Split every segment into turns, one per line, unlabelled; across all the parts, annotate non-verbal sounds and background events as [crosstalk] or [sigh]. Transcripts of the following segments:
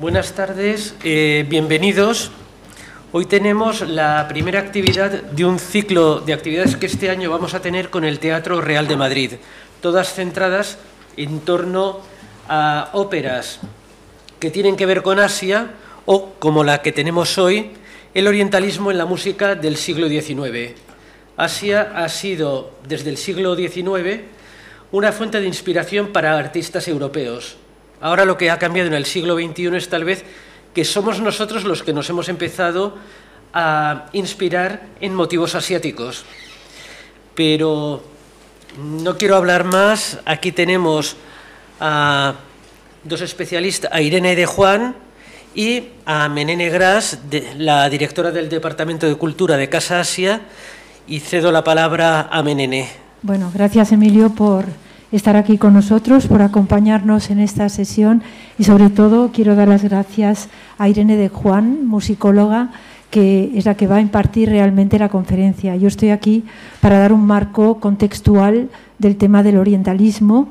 Buenas tardes, eh, bienvenidos. Hoy tenemos la primera actividad de un ciclo de actividades que este año vamos a tener con el Teatro Real de Madrid, todas centradas en torno a óperas que tienen que ver con Asia o, como la que tenemos hoy, el orientalismo en la música del siglo XIX. Asia ha sido, desde el siglo XIX, una fuente de inspiración para artistas europeos. Ahora lo que ha cambiado en el siglo XXI es tal vez que somos nosotros los que nos hemos empezado a inspirar en motivos asiáticos. Pero no quiero hablar más. Aquí tenemos a dos especialistas, a Irene de Juan y a Menene Gras, la directora del Departamento de Cultura de Casa Asia, y cedo la palabra a Menene.
Bueno, gracias Emilio por estar aquí con nosotros, por acompañarnos en esta sesión y sobre todo quiero dar las gracias a Irene de Juan, musicóloga, que es la que va a impartir realmente la conferencia. Yo estoy aquí para dar un marco contextual del tema del orientalismo,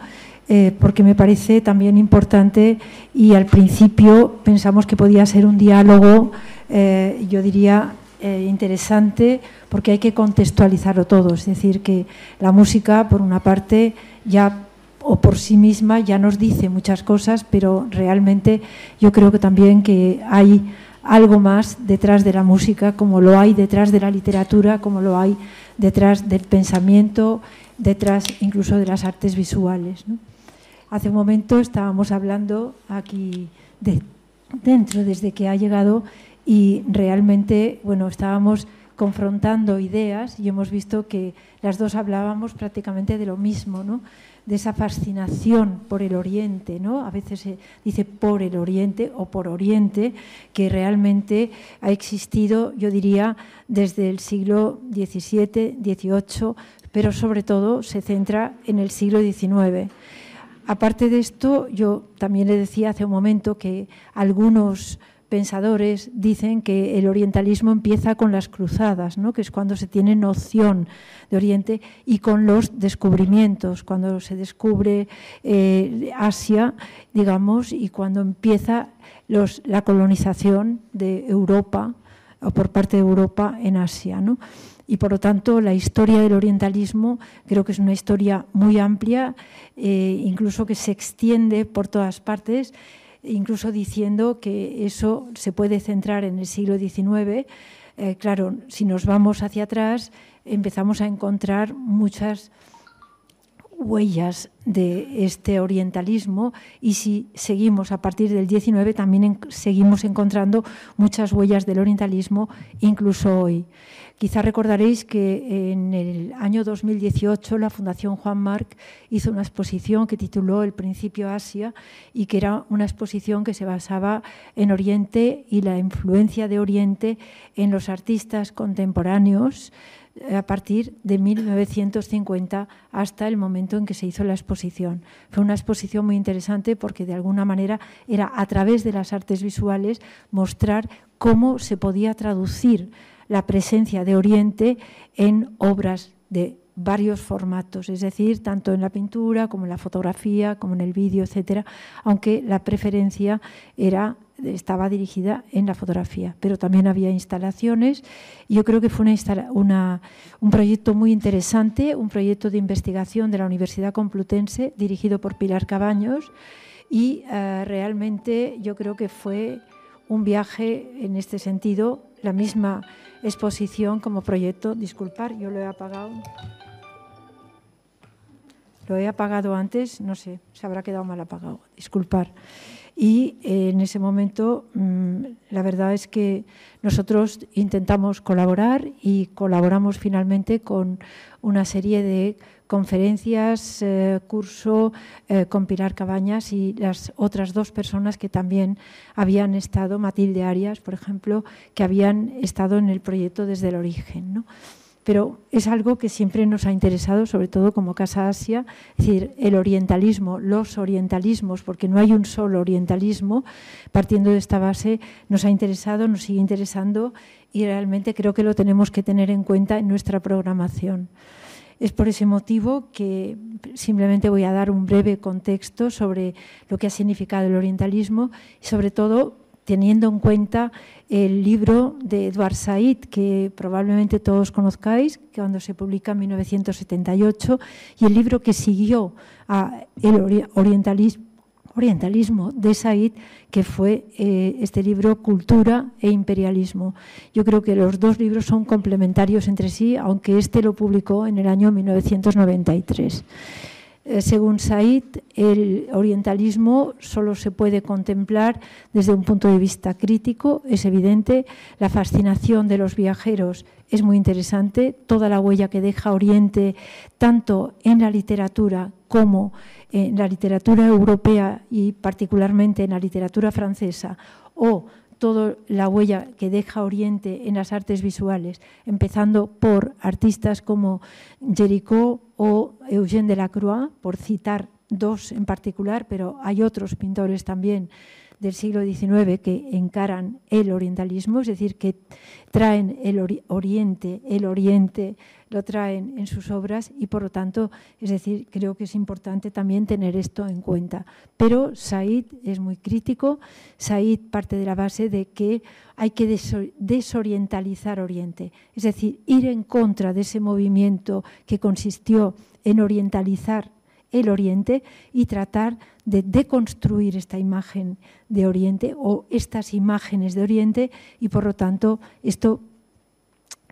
eh, porque me parece también importante y al principio pensamos que podía ser un diálogo, eh, yo diría, eh, interesante porque hay que contextualizarlo todo. Es decir, que la música, por una parte, ya o por sí misma ya nos dice muchas cosas, pero realmente yo creo que también que hay algo más detrás de la música, como lo hay detrás de la literatura, como lo hay detrás del pensamiento, detrás incluso de las artes visuales. Hace un momento estábamos hablando aquí de, dentro, desde que ha llegado y realmente, bueno, estábamos confrontando ideas y hemos visto que las dos hablábamos prácticamente de lo mismo, ¿no? de esa fascinación por el Oriente, ¿no? a veces se dice por el Oriente o por Oriente, que realmente ha existido, yo diría, desde el siglo XVII, XVIII, pero sobre todo se centra en el siglo XIX. Aparte de esto, yo también le decía hace un momento que algunos pensadores dicen que el orientalismo empieza con las cruzadas, ¿no? que es cuando se tiene noción de Oriente, y con los descubrimientos, cuando se descubre eh, Asia, digamos, y cuando empieza la colonización de Europa, o por parte de Europa en Asia. y por lo tanto la historia del orientalismo creo que es una historia muy amplia, eh, incluso que se extiende por todas partes incluso diciendo que eso se puede centrar en el siglo XIX. Eh, claro, si nos vamos hacia atrás, empezamos a encontrar muchas huellas de este orientalismo y si seguimos a partir del XIX también seguimos encontrando muchas huellas del orientalismo incluso hoy. Quizá recordaréis que en el año 2018 la Fundación Juan Marc hizo una exposición que tituló El Principio Asia y que era una exposición que se basaba en Oriente y la influencia de Oriente en los artistas contemporáneos a partir de 1950 hasta el momento en que se hizo la exposición. Fue una exposición muy interesante porque de alguna manera era a través de las artes visuales mostrar cómo se podía traducir la presencia de Oriente en obras de varios formatos, es decir, tanto en la pintura como en la fotografía, como en el vídeo, etcétera, aunque la preferencia era estaba dirigida en la fotografía, pero también había instalaciones. Y yo creo que fue una, un proyecto muy interesante, un proyecto de investigación de la Universidad Complutense dirigido por Pilar Cabaños y eh, realmente yo creo que fue un viaje en este sentido, la misma exposición como proyecto. Disculpar, yo lo he apagado. Lo he apagado antes, no sé, se habrá quedado mal apagado. Disculpar. Y eh, en ese momento, mm, la verdad es que nosotros intentamos colaborar y colaboramos finalmente con una serie de conferencias, eh, curso eh, con Pilar Cabañas y las otras dos personas que también habían estado, Matilde Arias, por ejemplo, que habían estado en el proyecto desde el origen. ¿no? Pero es algo que siempre nos ha interesado, sobre todo como Casa Asia, es decir, el orientalismo, los orientalismos, porque no hay un solo orientalismo, partiendo de esta base, nos ha interesado, nos sigue interesando y realmente creo que lo tenemos que tener en cuenta en nuestra programación. Es por ese motivo que simplemente voy a dar un breve contexto sobre lo que ha significado el orientalismo y sobre todo teniendo en cuenta el libro de Edward Said, que probablemente todos conozcáis, cuando se publica en 1978, y el libro que siguió a el orientalismo de Said, que fue eh, este libro Cultura e Imperialismo. Yo creo que los dos libros son complementarios entre sí, aunque este lo publicó en el año 1993. Eh, según Said, el orientalismo solo se puede contemplar desde un punto de vista crítico, es evidente. La fascinación de los viajeros es muy interesante. Toda la huella que deja Oriente, tanto en la literatura como en la literatura europea y particularmente en la literatura francesa, o toda la huella que deja Oriente en las artes visuales, empezando por artistas como Jericho o Eugène Delacroix, por citar dos en particular, pero hay otros pintores también del siglo XIX que encaran el orientalismo, es decir, que traen el oriente, el oriente lo traen en sus obras y por lo tanto, es decir, creo que es importante también tener esto en cuenta. Pero Said es muy crítico, Said parte de la base de que hay que desorientalizar Oriente, es decir, ir en contra de ese movimiento que consistió en orientalizar el Oriente y tratar de deconstruir esta imagen de Oriente o estas imágenes de Oriente y por lo tanto esto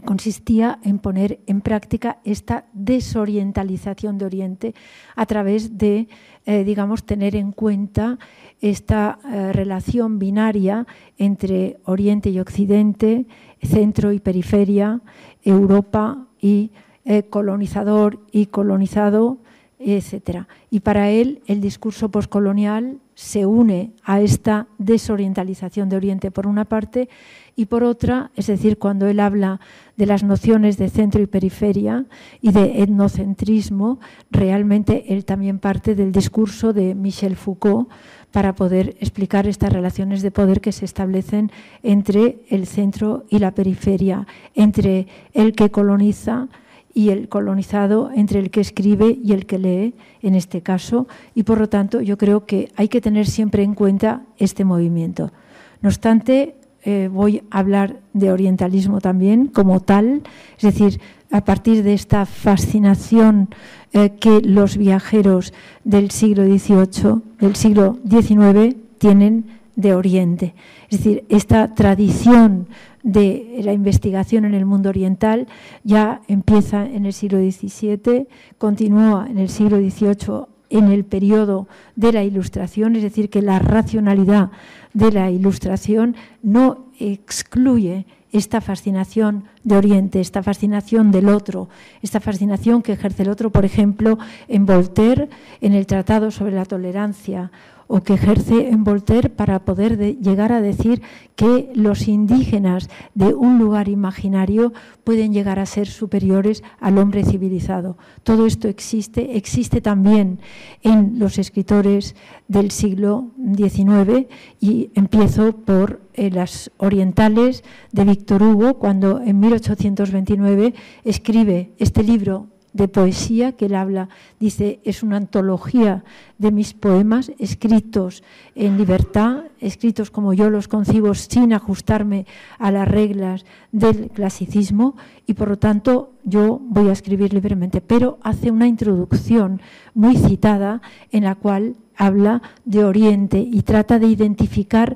consistía en poner en práctica esta desorientalización de Oriente a través de, eh, digamos, tener en cuenta esta eh, relación binaria entre Oriente y Occidente, centro y periferia, Europa y eh, colonizador y colonizado, etcétera. Y para él el discurso postcolonial se une a esta desorientalización de Oriente por una parte y por otra, es decir, cuando él habla de las nociones de centro y periferia y de etnocentrismo, realmente él también parte del discurso de Michel Foucault para poder explicar estas relaciones de poder que se establecen entre el centro y la periferia, entre el que coloniza y el colonizado entre el que escribe y el que lee, en este caso, y por lo tanto yo creo que hay que tener siempre en cuenta este movimiento. No obstante, eh, voy a hablar de orientalismo también como tal, es decir, a partir de esta fascinación eh, que los viajeros del siglo XVIII, del siglo XIX, tienen de Oriente. Es decir, esta tradición de la investigación en el mundo oriental ya empieza en el siglo XVII, continúa en el siglo XVIII en el periodo de la Ilustración, es decir, que la racionalidad de la Ilustración no excluye esta fascinación de Oriente, esta fascinación del otro, esta fascinación que ejerce el otro, por ejemplo, en Voltaire, en el Tratado sobre la Tolerancia o que ejerce en Voltaire para poder llegar a decir que los indígenas de un lugar imaginario pueden llegar a ser superiores al hombre civilizado. Todo esto existe, existe también en los escritores del siglo XIX y empiezo por eh, las orientales de Víctor Hugo, cuando en 1829 escribe este libro de poesía que él habla. Dice, es una antología de mis poemas escritos en libertad, escritos como yo los concibo sin ajustarme a las reglas del clasicismo y por lo tanto yo voy a escribir libremente. Pero hace una introducción muy citada en la cual habla de Oriente y trata de identificar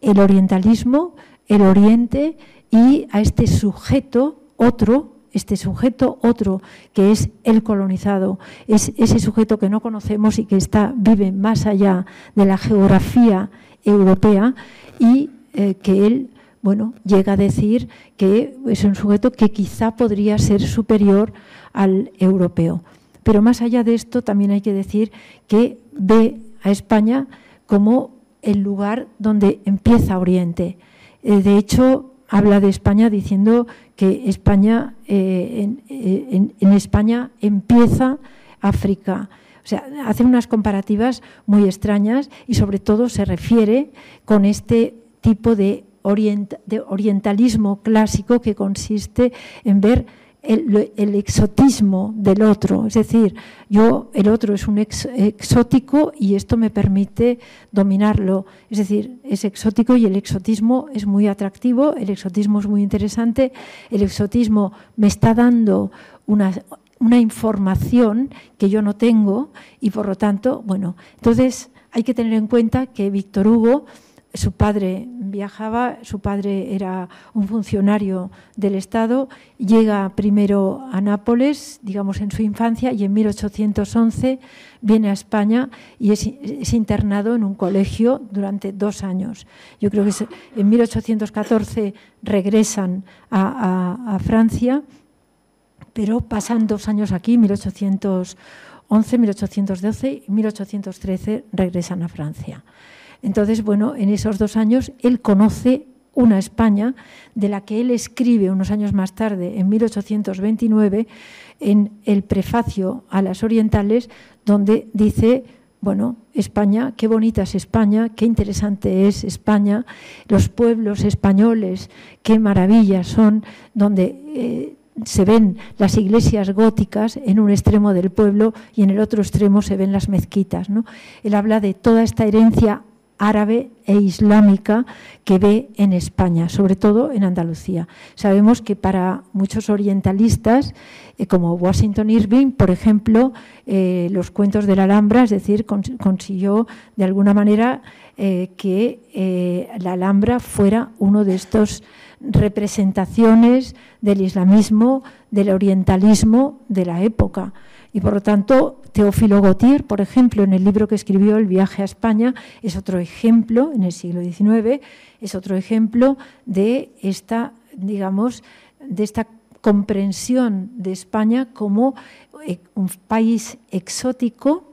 el orientalismo, el Oriente y a este sujeto, otro, este sujeto otro que es el colonizado, es ese sujeto que no conocemos y que está, vive más allá de la geografía europea y eh, que él bueno, llega a decir que es un sujeto que quizá podría ser superior al europeo. Pero más allá de esto, también hay que decir que ve a España como el lugar donde empieza Oriente. Eh, de hecho, habla de España diciendo que España, eh, eh, en, España empieza África. O sea, hace unas comparativas muy extrañas y sobre todo se refiere con este tipo de, orientalismo clásico que consiste en ver el, exotismo del otro. Es decir, yo, el otro es un exótico y esto me permite dominarlo. Es decir, es exótico y el exotismo es muy atractivo, el exotismo es muy interesante, el exotismo me está dando una, una información que yo no tengo y por lo tanto, bueno, entonces hay que tener en cuenta que Víctor Hugo su padre viajaba, su padre era un funcionario del Estado, llega primero a Nápoles, digamos en su infancia, y en 1811 viene a España y es, internado en un colegio durante dos años. Yo creo que en 1814 regresan a, a Francia, pero pasan dos años aquí, 1811, 1812 y 1813 regresan a Francia. Entonces, bueno, en esos dos años él conoce una España de la que él escribe unos años más tarde, en 1829, en el prefacio a las orientales, donde dice, bueno, España, qué bonita es España, qué interesante es España, los pueblos españoles, qué maravillas son, donde eh, se ven las iglesias góticas en un extremo del pueblo y en el otro extremo se ven las mezquitas. ¿no? Él habla de toda esta herencia árabe e islámica que ve en España, sobre todo en Andalucía. Sabemos que para muchos orientalistas, eh, como Washington Irving, por ejemplo, eh, los cuentos de la Alhambra, es decir, consiguió de alguna manera eh, que la Alhambra fuera uno de estos representaciones del islamismo, del orientalismo de la época. Y por lo tanto, Teófilo Gautier, por ejemplo, en el libro que escribió El viaje a España, es otro ejemplo, en el siglo XIX, es otro ejemplo de esta, digamos, de esta comprensión de España como eh, un país exótico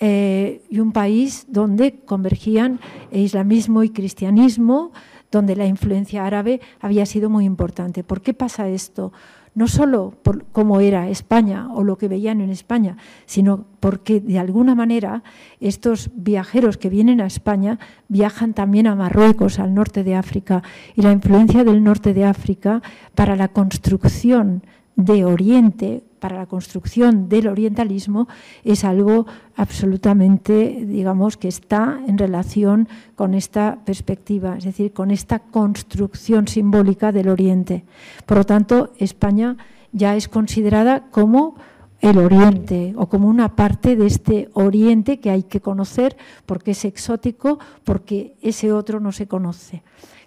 eh, y un país donde convergían islamismo y cristianismo, donde la influencia árabe había sido muy importante. ¿Por qué pasa esto? No solo por cómo era España o lo que veían en España, sino porque de alguna manera estos viajeros que vienen a España viajan también a Marruecos, al norte de África, y la influencia del norte de África para la construcción de Oriente, para la construcción del orientalismo es algo absolutamente, digamos, que está en relación con esta perspectiva, es decir, con esta construcción simbólica del Oriente. Por lo tanto, España ya es considerada como el Oriente o como una parte de este Oriente que hay que conocer porque es exótico, porque ese otro no se conoce.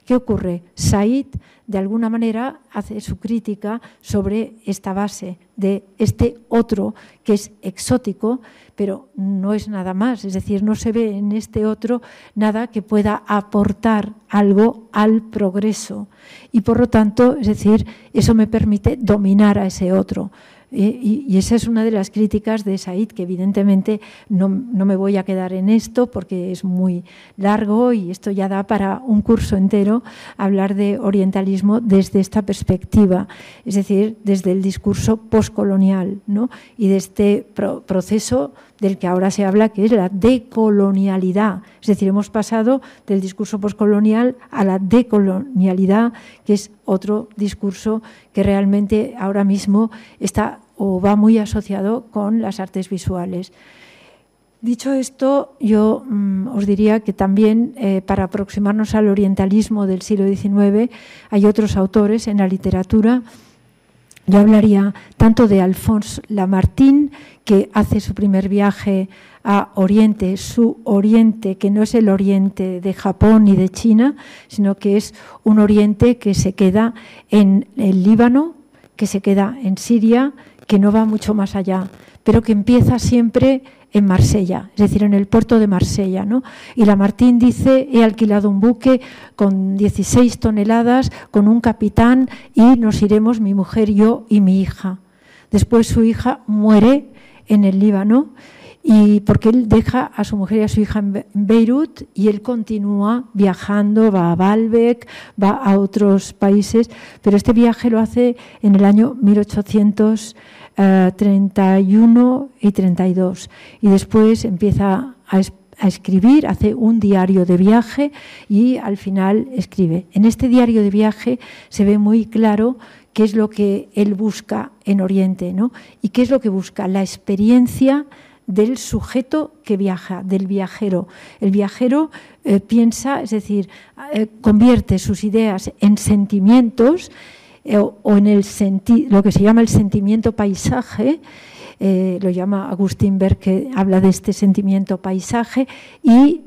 ¿Qué ocurre? Said, de alguna manera, hace su crítica sobre esta base de este otro que es exótico, pero no es nada más. Es decir, no se ve en este otro nada que pueda aportar algo al progreso. Y por lo tanto, es decir, eso me permite dominar a ese otro. Y, esa es una de las críticas de Said, que evidentemente no, me voy a quedar en esto porque es muy largo y esto ya da para un curso entero hablar de orientalismo desde esta perspectiva, es decir, desde el discurso postcolonial ¿no? y de este proceso del que ahora se habla, que es la decolonialidad. Es decir, hemos pasado del discurso postcolonial a la decolonialidad, que es otro discurso que realmente ahora mismo está o va muy asociado con las artes visuales. Dicho esto, yo mm, os diría que también eh, para aproximarnos al orientalismo del siglo XIX hay otros autores en la literatura yo hablaría tanto de Alphonse Lamartine, que hace su primer viaje a Oriente, su Oriente, que no es el Oriente de Japón ni de China, sino que es un Oriente que se queda en el Líbano, que se queda en Siria, que no va mucho más allá, pero que empieza siempre en Marsella, es decir, en el puerto de Marsella. ¿no? Y la Martín dice, he alquilado un buque con 16 toneladas, con un capitán, y nos iremos mi mujer, yo y mi hija. Después su hija muere en el Líbano y porque él deja a su mujer y a su hija en Beirut y él continúa viajando, va a Baalbek, va a otros países, pero este viaje lo hace en el año 1800 31 y 32. Y después empieza a, a escribir, hace un diario de viaje y al final escribe. En este diario de viaje se ve muy claro qué es lo que él busca en Oriente, ¿no? Y qué es lo que busca, la experiencia del sujeto que viaja, del viajero. El viajero eh, piensa, es decir, eh, convierte sus ideas en sentimientos eh, o en el lo que se llama el sentimiento paisaje, lo llama Agustín Berg, que habla de este sentimiento paisaje, y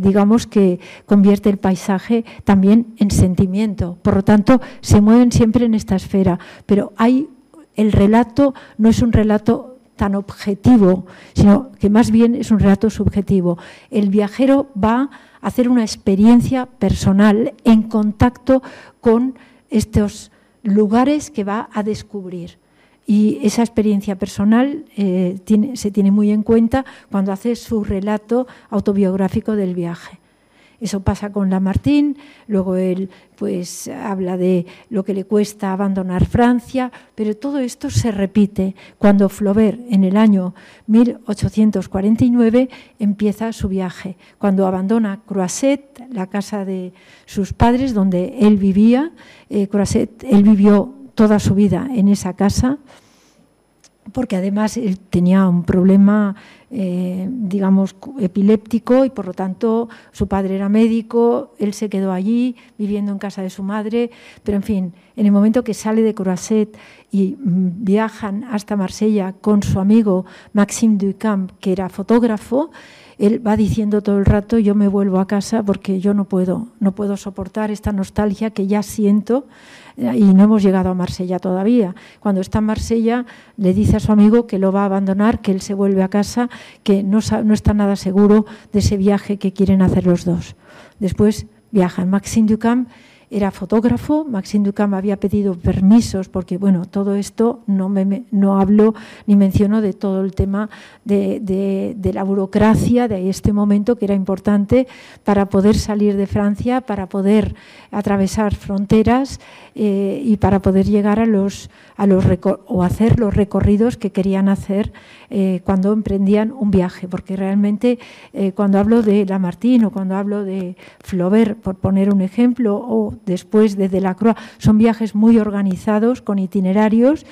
digamos que convierte el paisaje también en sentimiento. Por lo tanto, se mueven siempre en esta esfera, pero hay el relato no es un relato tan objetivo, sino que más bien es un relato subjetivo. El viajero va a hacer una experiencia personal en contacto con estos lugares que va a descubrir. Y esa experiencia personal eh, se tiene muy en cuenta cuando hace su relato autobiográfico del viaje. Eso pasa con Lamartine, luego él pues habla de lo que le cuesta abandonar Francia, pero todo esto se repite cuando Flaubert en el año 1849 empieza su viaje, cuando abandona Croisset, la casa de sus padres donde él vivía, eh, Croisset, él vivió toda su vida en esa casa, porque además él tenía un problema, eh, digamos, epiléptico y por lo tanto su padre era médico, él se quedó allí viviendo en casa de su madre, pero en fin, en el momento que sale de Croisset y mm, viajan hasta Marsella con su amigo Maxime Ducamp, que era fotógrafo, él va diciendo todo el rato, yo me vuelvo a casa porque yo no puedo, no puedo soportar esta nostalgia que ya siento eh, y no hemos llegado a Marsella todavía. Cuando está en Marsella le dice a su amigo que lo va a abandonar, que él se vuelve a casa, que no, no está nada seguro de ese viaje que quieren hacer los dos. Después viajan. Maxime Ducamp era fotógrafo, Maxime Ducamp había pedido permisos porque, bueno, todo esto no, me, no hablo ni menciono de todo el tema de, de, la burocracia de este momento que era importante para poder salir de Francia, para poder atravesar fronteras eh, y para poder llegar a los, a los o hacer los recorridos que querían hacer eh, cuando emprendían un viaje, porque realmente eh, cuando hablo de Lamartine o cuando hablo de Flaubert, por poner un ejemplo, o después de Delacroix, son viajes muy organizados con itinerarios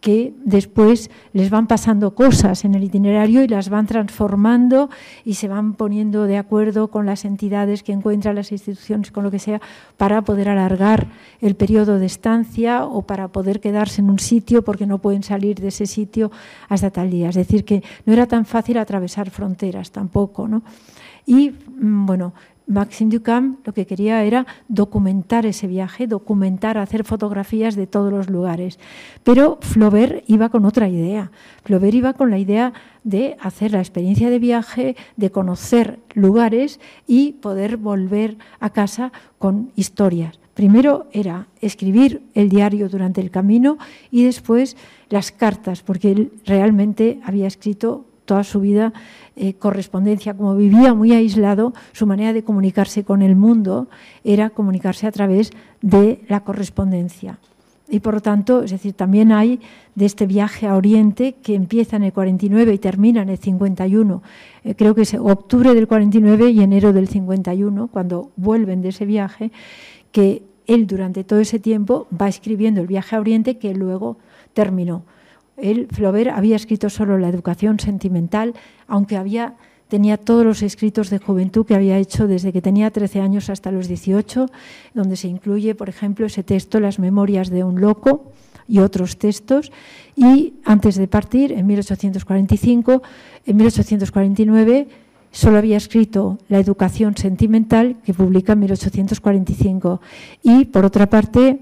que después les van pasando cosas en el itinerario y las van transformando y se van poniendo de acuerdo con las entidades que encuentran, las instituciones, con lo que sea, para poder alargar el periodo de estancia o para poder quedarse en un sitio porque no pueden salir de ese sitio hasta tal día. Es decir, que no era tan fácil atravesar fronteras tampoco. ¿no? Y mm, bueno, Maxime Ducamp lo que quería era documentar ese viaje, documentar, hacer fotografías de todos los lugares. Pero Flaubert iba con otra idea. Flaubert iba con la idea de hacer la experiencia de viaje, de conocer lugares y poder volver a casa con historias. Primero era escribir el diario durante el camino y después las cartas, porque él realmente había escrito toda su vida eh, correspondencia, como vivía muy aislado, su manera de comunicarse con el mundo era comunicarse a través de la correspondencia. Y por lo tanto, es decir, también hay de este viaje a Oriente que empieza en el 49 y termina en el 51. Eh, creo que es octubre del 49 y enero del 51, cuando vuelven de ese viaje, que él durante todo ese tiempo va escribiendo el viaje a Oriente que luego terminó. Él, Flaubert, había escrito solo la educación sentimental, aunque había, tenía todos los escritos de juventud que había hecho desde que tenía 13 años hasta los 18, donde se incluye, por ejemplo, ese texto, Las Memorias de un Loco, y otros textos. Y antes de partir, en 1845, en 1849, solo había escrito La educación sentimental, que publica en 1845. Y, por otra parte,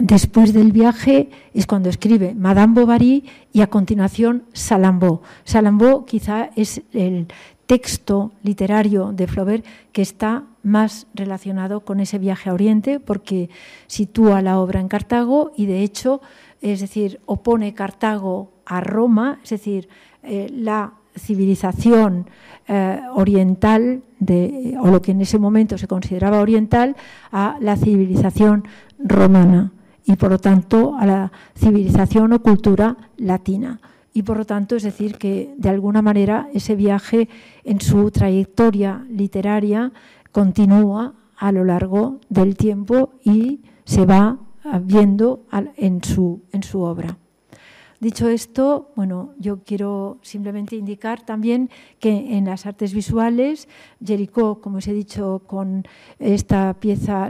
Después del viaje es cuando escribe Madame Bovary y a continuación Salambo. Salambo quizá es el texto literario de Flaubert que está más relacionado con ese viaje a Oriente porque sitúa la obra en Cartago y de hecho, es decir, opone Cartago a Roma, es decir, eh, la civilización eh, oriental o lo que en ese momento se consideraba oriental a la civilización romana y por lo tanto a la civilización o cultura latina. y por lo tanto es decir que de alguna manera ese viaje en su trayectoria literaria continúa a lo largo del tiempo y se va viendo en su, en su obra. Dicho esto, bueno, yo quiero simplemente indicar también que en las artes visuales, Jericó, como os he dicho, con esta pieza,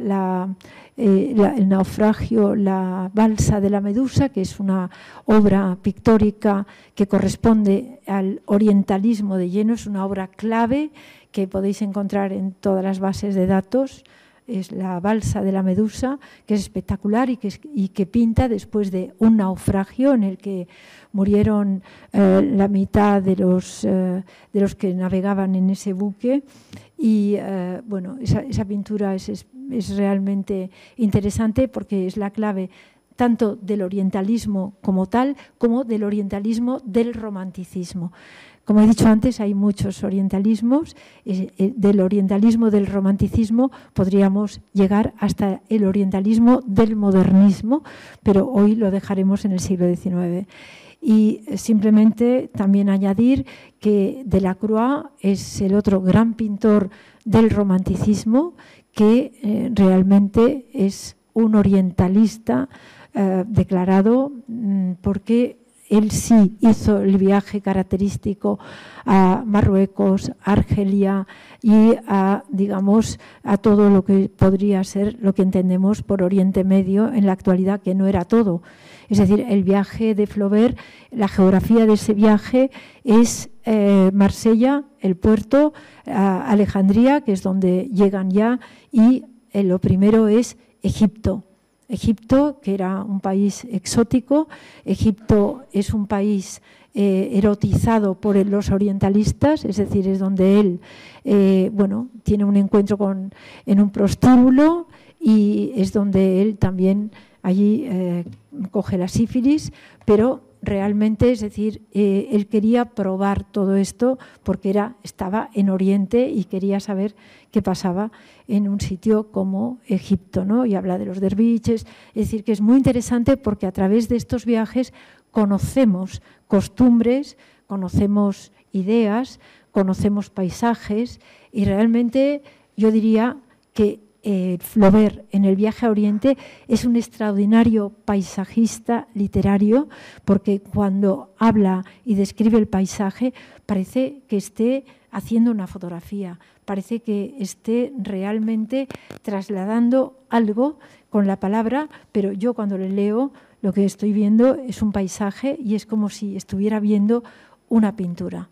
eh, el naufragio, la balsa de la medusa, que es una obra pictórica que corresponde al orientalismo de lleno, es una obra clave que podéis encontrar en todas las bases de datos es la balsa de la Medusa, que es espectacular y que, pinta después de un naufragio en el que murieron eh, la mitad de los, eh, de los que navegaban en ese buque. Y bueno, esa, esa pintura es, es, es realmente interesante porque es la clave tanto del orientalismo como tal, como del orientalismo del romanticismo. Como he dicho antes, hay muchos orientalismos. Eh, eh, del orientalismo del romanticismo podríamos llegar hasta el orientalismo del modernismo, pero hoy lo dejaremos en el siglo XIX. Y simplemente también añadir que Delacroix es el otro gran pintor del romanticismo que realmente es un orientalista declarado mm, porque él sí hizo el viaje característico a Marruecos, Argelia y a, digamos, a todo lo que podría ser lo que entendemos por Oriente Medio en la actualidad, que no era todo. Es decir, el viaje de Flaubert, la geografía de ese viaje es eh, Marsella, el puerto, Alejandría, que es donde llegan ya, y eh, lo primero es Egipto. Egipto, que era un país exótico. Egipto es un país eh, erotizado por los orientalistas, es decir, es donde él eh, bueno, tiene un encuentro con, en un prostíbulo y es donde él también allí eh, coge la sífilis, pero realmente, es decir, eh, él quería probar todo esto porque era, estaba en Oriente y quería saber qué pasaba en un sitio como Egipto, ¿no? Y habla de los derviches, es decir, que es muy interesante porque a través de estos viajes conocemos costumbres, conocemos ideas, conocemos paisajes y realmente yo diría que eh, Flaubert en el viaje a Oriente es un extraordinario paisajista literario porque cuando habla y describe el paisaje parece que esté haciendo una fotografía, parece que esté realmente trasladando algo con la palabra, pero yo cuando le leo lo que estoy viendo es un paisaje y es como si estuviera viendo una pintura.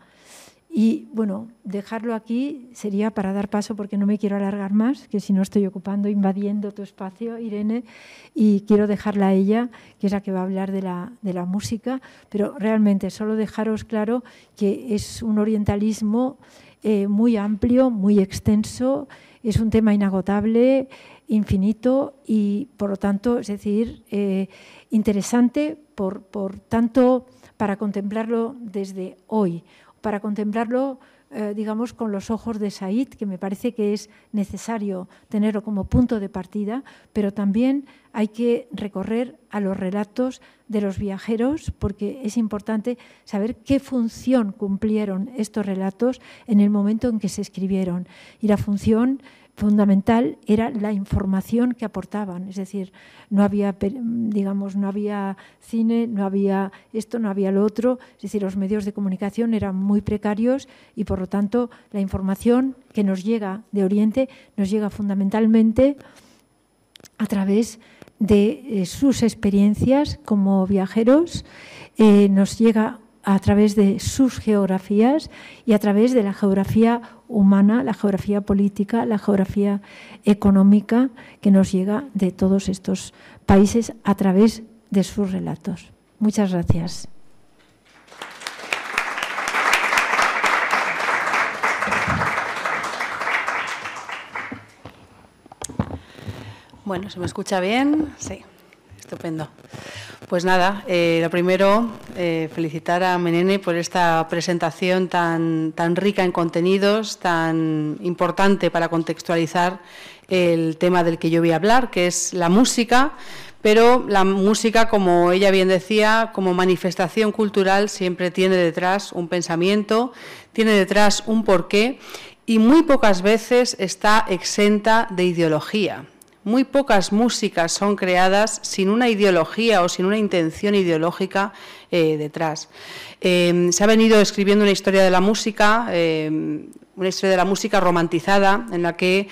Y bueno, dejarlo aquí sería para dar paso, porque no me quiero alargar más, que si no estoy ocupando, invadiendo tu espacio, Irene, y quiero dejarla a ella, que es la que va a hablar de la, de la música, pero realmente solo dejaros claro que es un orientalismo eh, muy amplio, muy extenso, es un tema inagotable, infinito y por lo tanto, es decir, eh, interesante por, por tanto para contemplarlo desde hoy para contemplarlo, eh, digamos, con los ojos de Said, que me parece que es necesario tenerlo como punto de partida, pero también hay que recorrer a los relatos de los viajeros, porque es importante saber qué función cumplieron estos relatos en el momento en que se escribieron. Y la función fundamental era la información que aportaban, es decir, no había, digamos, no había cine, no había esto, no había lo otro, es decir, los medios de comunicación eran muy precarios y por lo tanto la información que nos llega de Oriente nos llega fundamentalmente a través de eh, sus experiencias como viajeros, eh, nos llega a través de sus geografías y a través de la geografía humana, la geografía política, la geografía económica que nos llega de todos estos países a través de sus relatos. Muchas gracias.
Bueno, ¿se me escucha bien? Sí, estupendo. Pues nada, eh, lo primero, eh, felicitar a Menene por esta presentación tan, tan rica en contenidos, tan importante para contextualizar el tema del que yo voy a hablar, que es la música, pero la música, como ella bien decía, como manifestación cultural siempre tiene detrás un pensamiento, tiene detrás un porqué y muy pocas veces está exenta de ideología. Muy pocas músicas son creadas sin una ideología o sin una intención ideológica eh, detrás. Eh, se ha venido escribiendo una historia de la música, eh, una historia de la música romantizada, en la que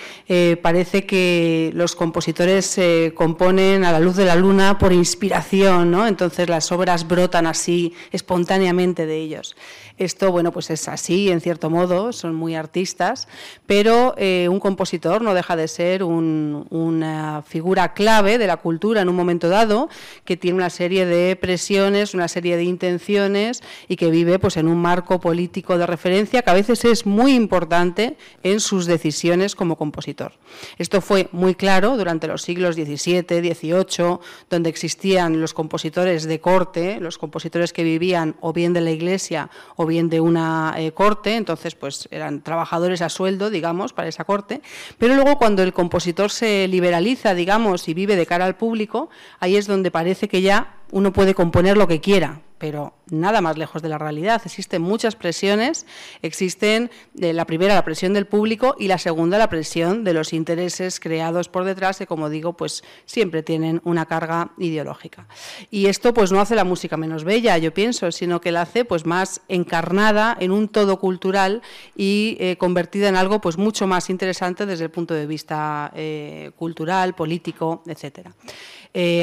parece que los compositores componen a la luz de la luna por inspiración, ¿no? entonces las obras brotan así espontáneamente de ellos. Esto, bueno, pues es así, en cierto modo, son muy artistas, pero eh, un compositor no deja de ser una figura clave de la cultura en un momento dado, que tiene una serie de presiones, una serie de intenciones y que vive pues, en un marco político de referencia que a veces es muy importante en sus decisiones como compositor. Esto fue muy claro durante los siglos XVII, XVIII, donde existían los compositores de corte, los compositores que vivían o bien de la iglesia bien de una eh, corte, entonces pues eran trabajadores a sueldo, digamos, para esa corte, pero luego cuando el compositor se liberaliza, digamos, y vive de cara al público, ahí es donde parece que ya uno puede componer lo que quiera, pero nada más lejos de la realidad. Existen muchas presiones, existen eh, la primera la presión del público y la segunda la presión de los intereses creados por detrás que como digo, pues siempre tienen una carga ideológica. Y esto pues no hace la música menos bella, yo pienso, sino que la hace pues más encarnada en un todo cultural y eh, convertida en algo pues mucho más interesante desde el punto de vista eh, cultural, político, etcétera.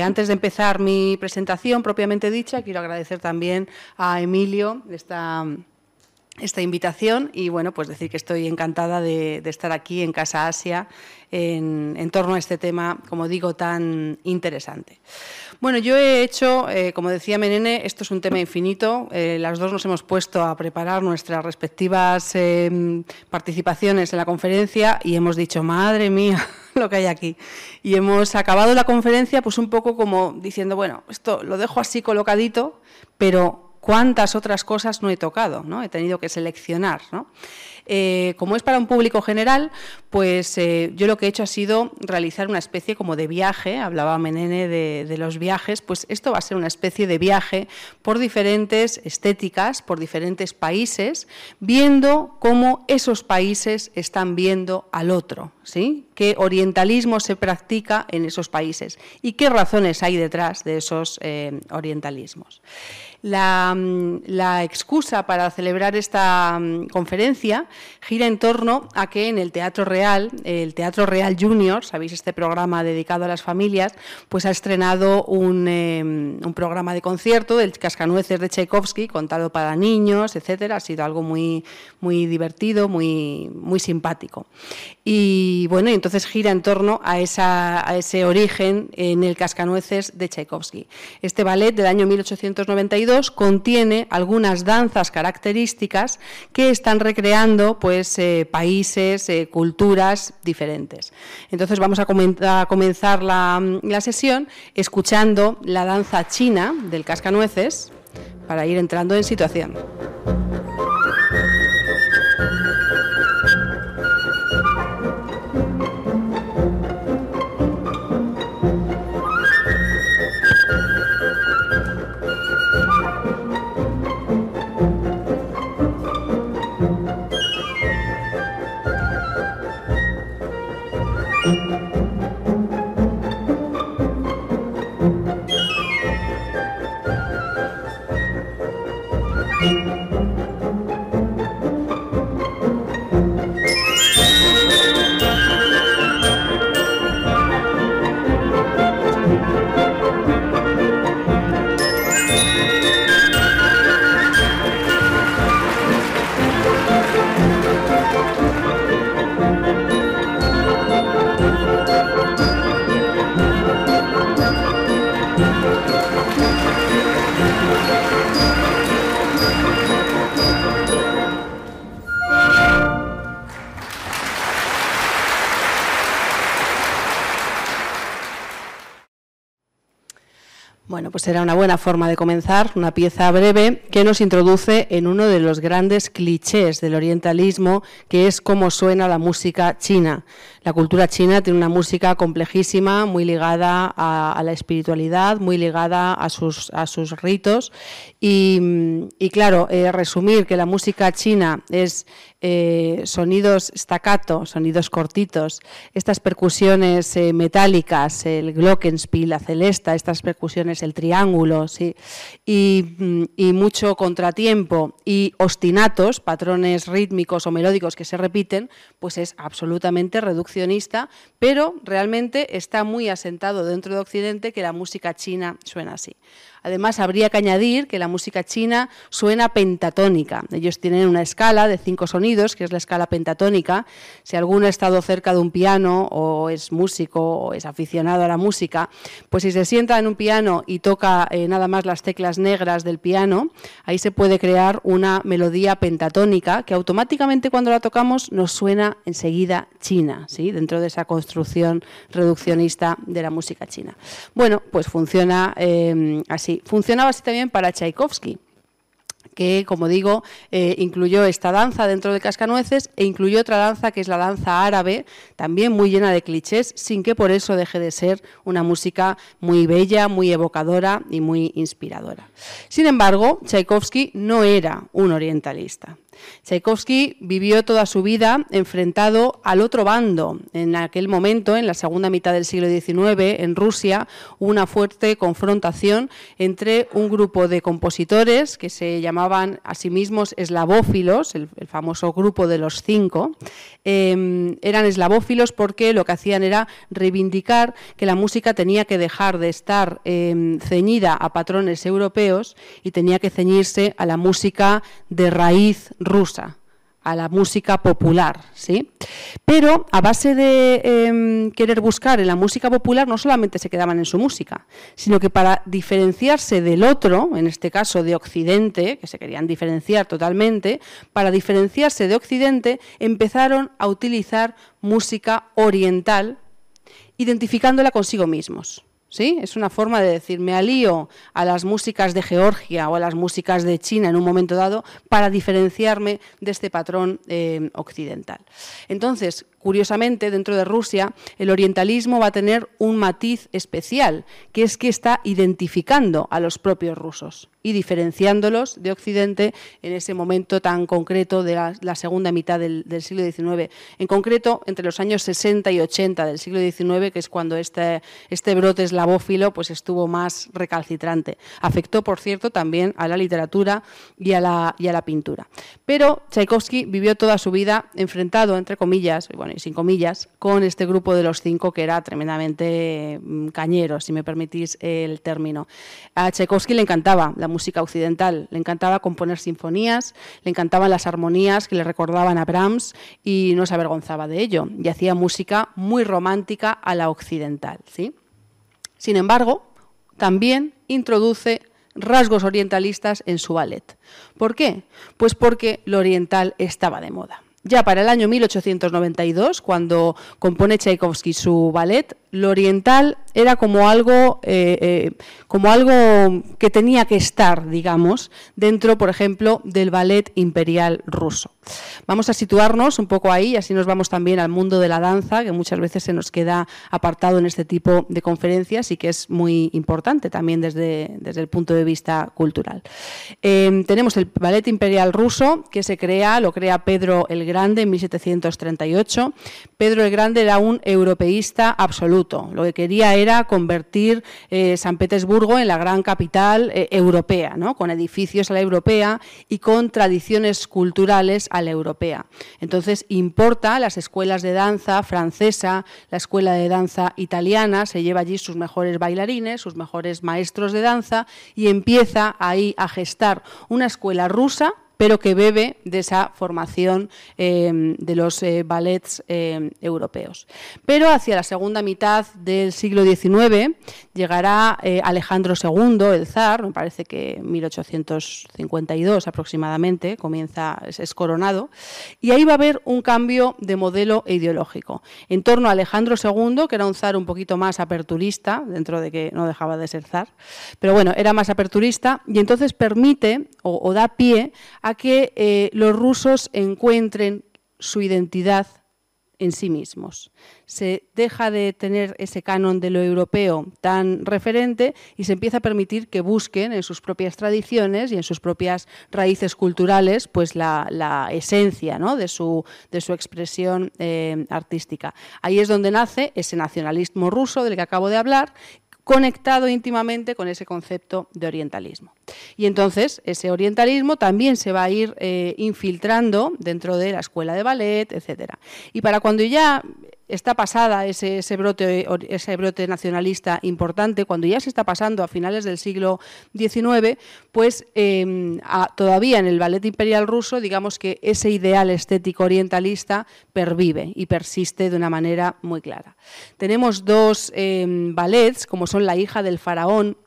Antes de empezar mi presentación propiamente dicha, quiero agradecer también a Emilio esta, esta invitación y bueno, pues decir que estoy encantada de, estar aquí en Casa Asia en, torno a este tema, como digo, tan interesante. Bueno, yo he hecho, eh, como decía Menene, esto es un tema infinito. Eh, las dos nos hemos puesto a preparar nuestras respectivas em, participaciones en la conferencia y hemos dicho, madre mía, [laughs] lo que hay aquí. Y hemos acabado la conferencia pues un poco como diciendo, bueno, esto lo dejo así colocadito, pero cuántas otras cosas no he tocado, ¿no? He tenido que seleccionar, ¿no? Eh, como es para un público general, pues eh, yo lo que he hecho ha sido realizar una especie como de viaje, hablaba Menene de, los viajes, pues esto va a ser una especie de viaje por diferentes estéticas, por diferentes países, viendo cómo esos países están viendo al otro, ¿sí? qué orientalismo se practica en esos países y qué razones hay detrás de esos eh, orientalismos. Mm, la, excusa para celebrar esta mm, conferencia gira en torno a que en el Teatro Real, el Teatro Real Junior, sabéis este programa dedicado a las familias, pues ha estrenado un, em, programa de concierto del Cascanueces de Tchaikovsky, contado para niños, etcétera. Ha sido algo muy, muy divertido, muy, muy simpático. Y bueno, entonces gira en torno a, a ese origen en el Cascanueces de Tchaikovsky. Este ballet del año 1892 contiene algunas danzas características que están recreando pues, eh, países, eh, culturas diferentes. Entonces vamos a, comenzar la, sesión escuchando la danza china del cascanueces para ir entrando en situación. Será una buena forma de comenzar, una pieza breve que nos introduce en uno de los grandes clichés del orientalismo, que es cómo suena la música china. La cultura china tiene una música complejísima, muy ligada a, la espiritualidad, muy ligada a sus, a sus ritos. Y, claro, eh, resumir que la música china es eh, sonidos staccato, sonidos cortitos, estas percusiones eh, metálicas, el glockenspiel, la celesta, estas percusiones, el triángulo, ¿sí? y, y, mucho contratiempo y ostinatos, patrones rítmicos o melódicos que se repiten, pues es absolutamente pero realmente está muy asentado dentro de Occidente que la música china suena así. Además, habría que añadir que la música china suena pentatónica. Ellos tienen una escala de cinco sonidos, que es la escala pentatónica. Si alguno ha estado cerca de un piano o es músico o es aficionado a la música, pues si se sienta en un piano y toca eh, nada más las teclas negras del piano, ahí se puede crear una melodía pentatónica que automáticamente cuando la tocamos nos suena enseguida china, ¿sí? dentro de esa construcción reduccionista de la música china. Bueno, pues funciona eh, así funcionaba así también para Tchaikovsky que, como digo, eh, incluyó esta danza dentro de Cascanueces e incluyó otra danza que es la danza árabe, también muy llena de clichés, sin que por eso deje de ser una música muy bella, muy evocadora y muy inspiradora. Sin embargo, Tchaikovsky no era un orientalista. Tchaikovsky vivió toda su vida enfrentado al otro bando. En aquel momento, en la segunda mitad del siglo XIX, en Rusia, hubo una fuerte confrontación entre un grupo de compositores que se llamaban a sí mismos eslavófilos, el, famoso grupo de los cinco. Em, eran eslavófilos porque lo que hacían era reivindicar que la música tenía que dejar de estar em, ceñida a patrones europeos y tenía que ceñirse a la música de raíz rusa a la música popular, ¿sí? Pero a base de em, querer buscar en la música popular no solamente se quedaban en su música, sino que para diferenciarse del otro, en este caso de Occidente, que se querían diferenciar totalmente, para diferenciarse de Occidente empezaron a utilizar música oriental, identificándola consigo mismos. ¿Sí? Es una forma de decir, me alío a las músicas de Georgia o a las músicas de China en un momento dado para diferenciarme de este patrón eh, occidental. Entonces, curiosamente, dentro de Rusia, el orientalismo va a tener un matiz especial, que es que está identificando a los propios rusos y diferenciándolos de Occidente en ese momento tan concreto de la, segunda mitad del, siglo XIX. En concreto, entre los años 60 y 80 del siglo XIX, que es cuando este, este brote eslavófilo pues, estuvo más recalcitrante. Afectó, por cierto, también a la literatura y a la, y a la pintura. Pero Tchaikovsky vivió toda su vida enfrentado, entre comillas, bueno, sin comillas, con este grupo de los cinco que era tremendamente mm, cañero, si me permitís el término. A Tchaikovsky le encantaba la música occidental, le encantaba componer sinfonías, le encantaban las armonías que le recordaban a Brahms y no se avergonzaba de ello, y hacía música muy romántica a la occidental. ¿sí? Sin embargo, también introduce rasgos orientalistas en su ballet. ¿Por qué? Pues porque lo oriental estaba de moda. Ya para el año 1892, cuando compone Tchaikovsky su ballet, lo oriental era como algo, eh, eh, como algo que tenía que estar, digamos, dentro, por ejemplo, del ballet imperial ruso. Vamos a situarnos un poco ahí, y así nos vamos también al mundo de la danza, que muchas veces se nos queda apartado en este tipo de conferencias y que es muy importante también desde, desde el punto de vista cultural. Em, tenemos el ballet imperial ruso, que se crea, lo crea Pedro el Grande en 1738. Pedro el Grande era un europeísta absoluto lo que quería era convertir eh, San Petersburgo en la gran capital eh, europea, ¿no? con edificios a la europea y con tradiciones culturales a la europea. Entonces importa las escuelas de danza francesa, la escuela de danza italiana, se lleva allí sus mejores bailarines, sus mejores maestros de danza y empieza ahí a gestar una escuela rusa pero que bebe de esa formación em, de los eh, ballets em, europeos. Pero hacia la segunda mitad del siglo XIX llegará eh, Alejandro II, el zar, me parece que 1852 aproximadamente, comienza, es coronado, y ahí va a haber un cambio de modelo ideológico. En torno a Alejandro II, que era un zar un poquito más aperturista, dentro de que no dejaba de ser zar, pero bueno, era más aperturista y entonces permite o, da pie a que eh, los rusos encuentren su identidad en sí mismos. Se deja de tener ese canon de lo europeo tan referente y se empieza a permitir que busquen en sus propias tradiciones y en sus propias raíces culturales pues la, esencia de, su, de, su, expresión eh, artística. Ahí es donde nace ese nacionalismo ruso del que acabo de hablar conectado íntimamente con ese concepto de orientalismo. Y entonces ese orientalismo también se va a ir eh, infiltrando dentro de la escuela de ballet, etcétera. Y para cuando ya está pasada ese, brote, nacionalista importante, cuando ya se está pasando a finales del siglo XIX, pues em, todavía en el ballet imperial ruso, digamos que ese ideal estético orientalista pervive y persiste de una manera muy clara. Tenemos dos em, ballets, como son La hija del faraón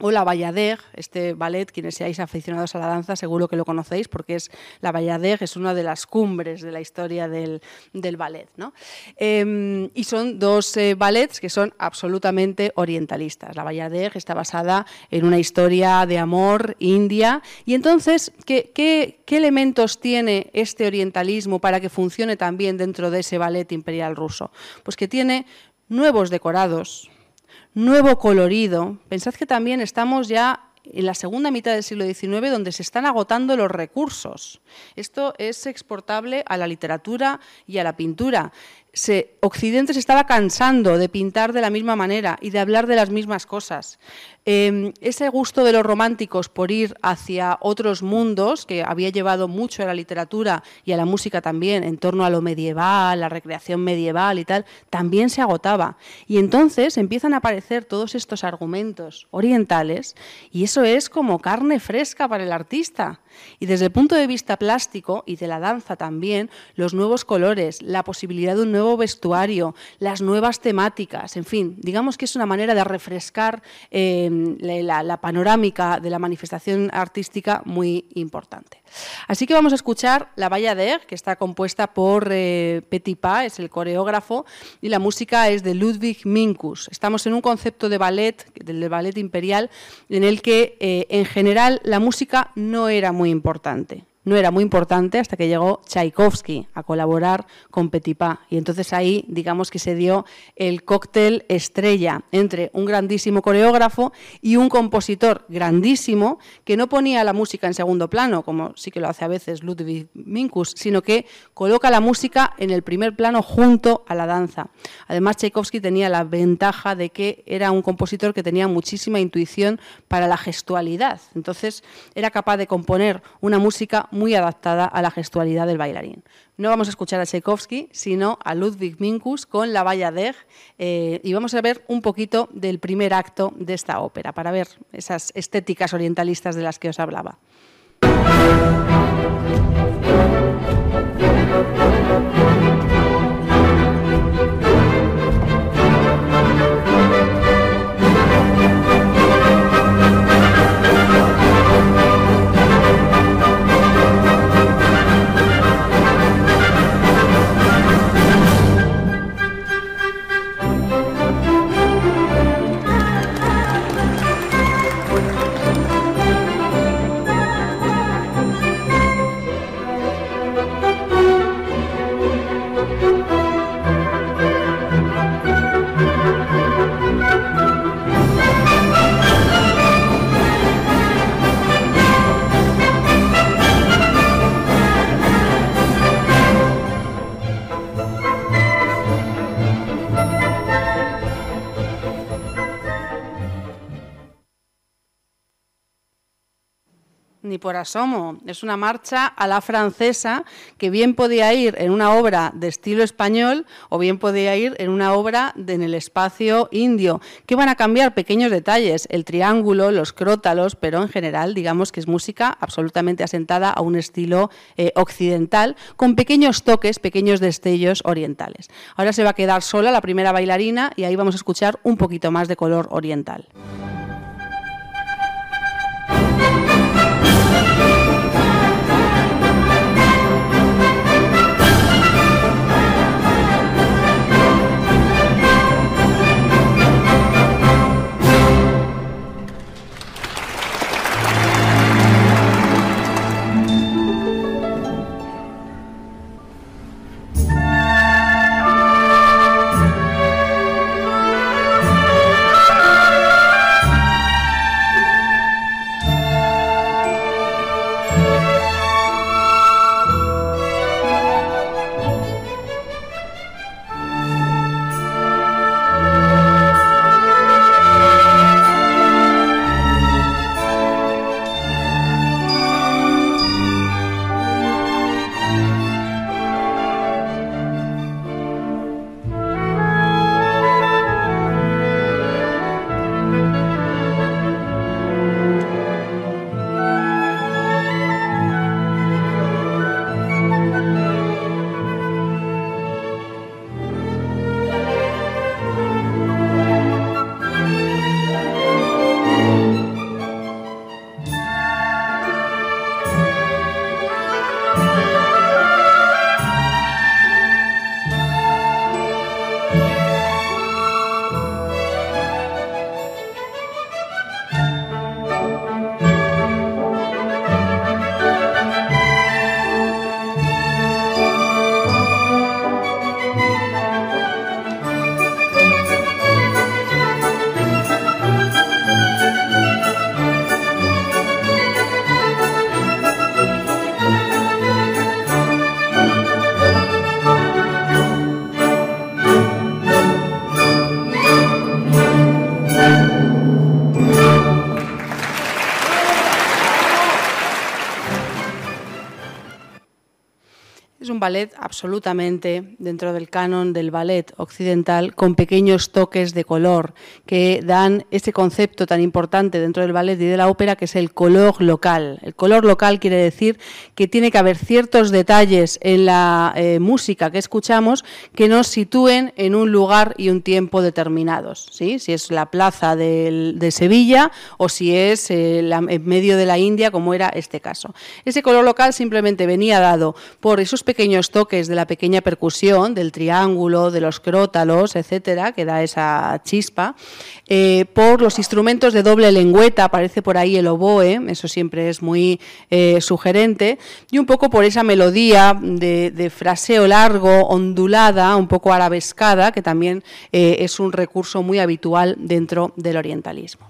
o la Ballader, este ballet, quienes seáis aficionados a la danza seguro que lo conocéis porque es la Ballader es una de las cumbres de la historia del, ballet. Em, y son dos eh, ballets que son absolutamente orientalistas. La Ballader está basada en una historia de amor india y entonces, ¿qué, qué, qué elementos tiene este orientalismo para que funcione también dentro de ese ballet imperial ruso? Pues que tiene nuevos decorados, nuevo colorido. Pensad que también estamos ya en la segunda mitad del siglo XIX donde se están agotando los recursos. Esto es exportable a la literatura y a la pintura Occidente se estaba cansando de pintar de la misma manera y de hablar de las mismas cosas. Em, ese gusto de los románticos por ir hacia otros mundos, que había llevado mucho a la literatura y a la música también, en torno a lo medieval, la recreación medieval y tal, también se agotaba. Y entonces empiezan a aparecer todos estos argumentos orientales y eso es como carne fresca para el artista. Y desde el punto de vista plástico y de la danza también, los nuevos colores, la posibilidad de un nuevo vestuario, las nuevas temáticas, en fin, digamos que es una manera de refrescar eh, la, panorámica de la manifestación artística muy importante. Así que vamos a escuchar La Balla d'Air, que está compuesta por eh, Petit Pa, es el coreógrafo, y la música es de Ludwig Minkus. Estamos en un concepto de ballet, del ballet imperial, en el que eh, en general la música no era muy importante no era muy importante hasta que llegó Tchaikovsky a colaborar con Petipa. Y entonces ahí, digamos que se dio el cóctel estrella entre un grandísimo coreógrafo y un compositor grandísimo que no ponía la música en segundo plano, como sí que lo hace a veces Ludwig Minkus, sino que coloca la música en el primer plano junto a la danza. Además, Tchaikovsky tenía la ventaja de que era un compositor que tenía muchísima intuición para la gestualidad. Entonces, era capaz de componer una música adaptada a la gestualidad del bailarín. No vamos a escuchar a Tchaikovsky, sino a Ludwig Minkus con La Balla eh, y vamos a ver un poquito del primer acto de esta ópera para ver esas estéticas orientalistas de las que os hablaba. Ni por asomo. Es una marcha a la francesa que bien podía ir en una obra de estilo español o bien podía ir en una obra en el espacio indio, que van a cambiar pequeños detalles, el triángulo, los crótalos, pero en general digamos que es música absolutamente asentada a un estilo eh, occidental, con pequeños toques, pequeños destellos orientales. Ahora se va a quedar sola la primera bailarina y ahí vamos a escuchar un poquito más de color oriental. Ballet absolutamente dentro del canon del ballet occidental con pequeños toques de color que dan ese concepto tan importante dentro del ballet y de la ópera que es el color local. El color local quiere decir que tiene que haber ciertos detalles en la eh, música que escuchamos que nos sitúen en un lugar y un tiempo determinados. ¿sí? Si es la plaza de, Sevilla o si es eh, en medio de la India, como era este caso. Ese color local simplemente venía dado por esos pequeños toques de la pequeña percusión, del triángulo, de los crótalos, etcétera, que da esa chispa, eh, por los instrumentos de doble lengüeta, aparece por ahí el oboe, eso siempre es muy eh, sugerente, y un poco por esa melodía de, fraseo largo, ondulada, un poco arabescada, que también eh, es un recurso muy habitual dentro del orientalismo.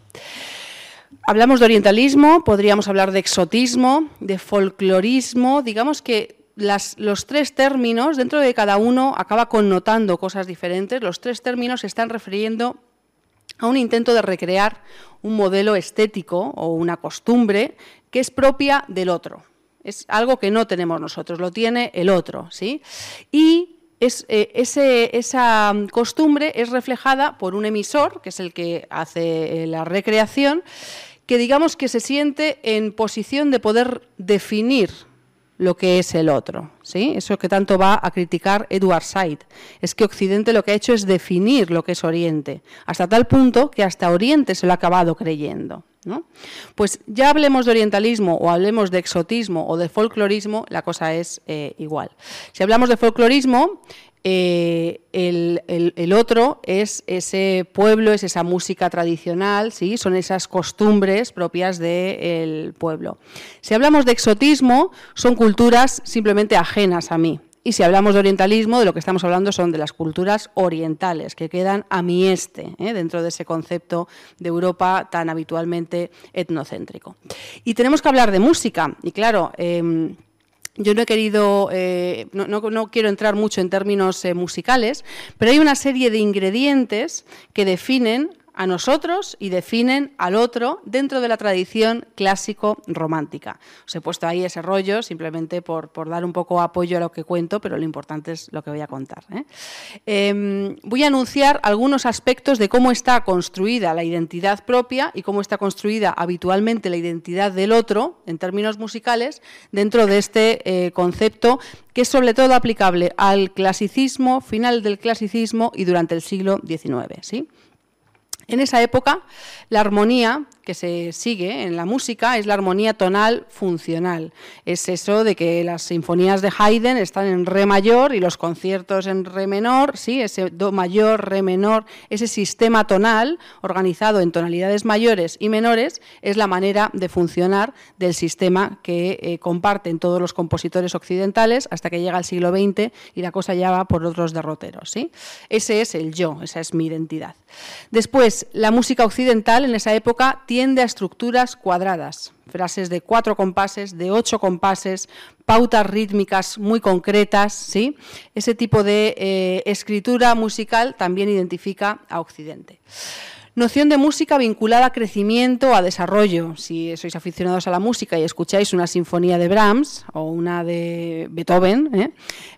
Hablamos de orientalismo, podríamos hablar de exotismo, de folclorismo, digamos que los tres términos, dentro de cada uno acaba connotando cosas diferentes, los tres términos se están refiriendo a un intento de recrear un modelo estético o una costumbre que es propia del otro. Es algo que no tenemos nosotros, lo tiene el otro. ¿sí? Y eh, esa costumbre es reflejada por un emisor, que es el que hace eh, la recreación, que digamos que se siente en posición de poder definir lo que es el otro. ¿sí? Eso que tanto va a criticar Edward Said. Es que Occidente lo que ha hecho es definir lo que es Oriente, hasta tal punto que hasta Oriente se lo ha acabado creyendo. Pues ya hablemos de orientalismo o hablemos de exotismo o de folclorismo, la cosa es eh, igual. Si hablamos de folclorismo, eh, el, otro es ese pueblo, es esa música tradicional, ¿sí? son esas costumbres propias del pueblo. Si hablamos de exotismo, son culturas simplemente ajenas a mí. Y si hablamos de orientalismo, de lo que estamos hablando son de las culturas orientales, que quedan a mi este, ¿eh? dentro de ese concepto de Europa tan habitualmente etnocéntrico. Y tenemos que hablar de música, y claro, em, yo no he querido, eh, no, quiero entrar mucho en términos eh, musicales, pero hay una serie de ingredientes que definen a nosotros y definen al otro dentro de la tradición clásico-romántica. Os he puesto ahí ese rollo simplemente por, dar un poco apoyo a lo que cuento, pero lo importante es lo que voy a contar. ¿eh? Em, voy a anunciar algunos aspectos de cómo está construida la identidad propia y cómo está construida habitualmente la identidad del otro en términos musicales dentro de este eh, concepto que es sobre todo aplicable al clasicismo, final del clasicismo y durante el siglo XIX. ¿sí? En esa época, la armonía que se sigue en la música es la armonía tonal funcional. Es eso de que las sinfonías de Haydn están en re mayor y los conciertos en re menor, ¿sí? ese do mayor, re menor, ese sistema tonal organizado en tonalidades mayores y menores es la manera de funcionar del sistema que eh, comparten todos los compositores occidentales hasta que llega el siglo XX y la cosa ya va por otros derroteros. ¿sí? Ese es el yo, esa es mi identidad. Después, la música occidental en esa época tiende a estructuras cuadradas, frases de cuatro compases, de ocho compases, pautas rítmicas muy concretas, ¿sí? Ese tipo de eh, escritura musical también identifica a Occidente. Noción de música vinculada a crecimiento, a desarrollo. Si sois aficionados a la música y escucháis una sinfonía de Brahms o una de Beethoven, ¿eh?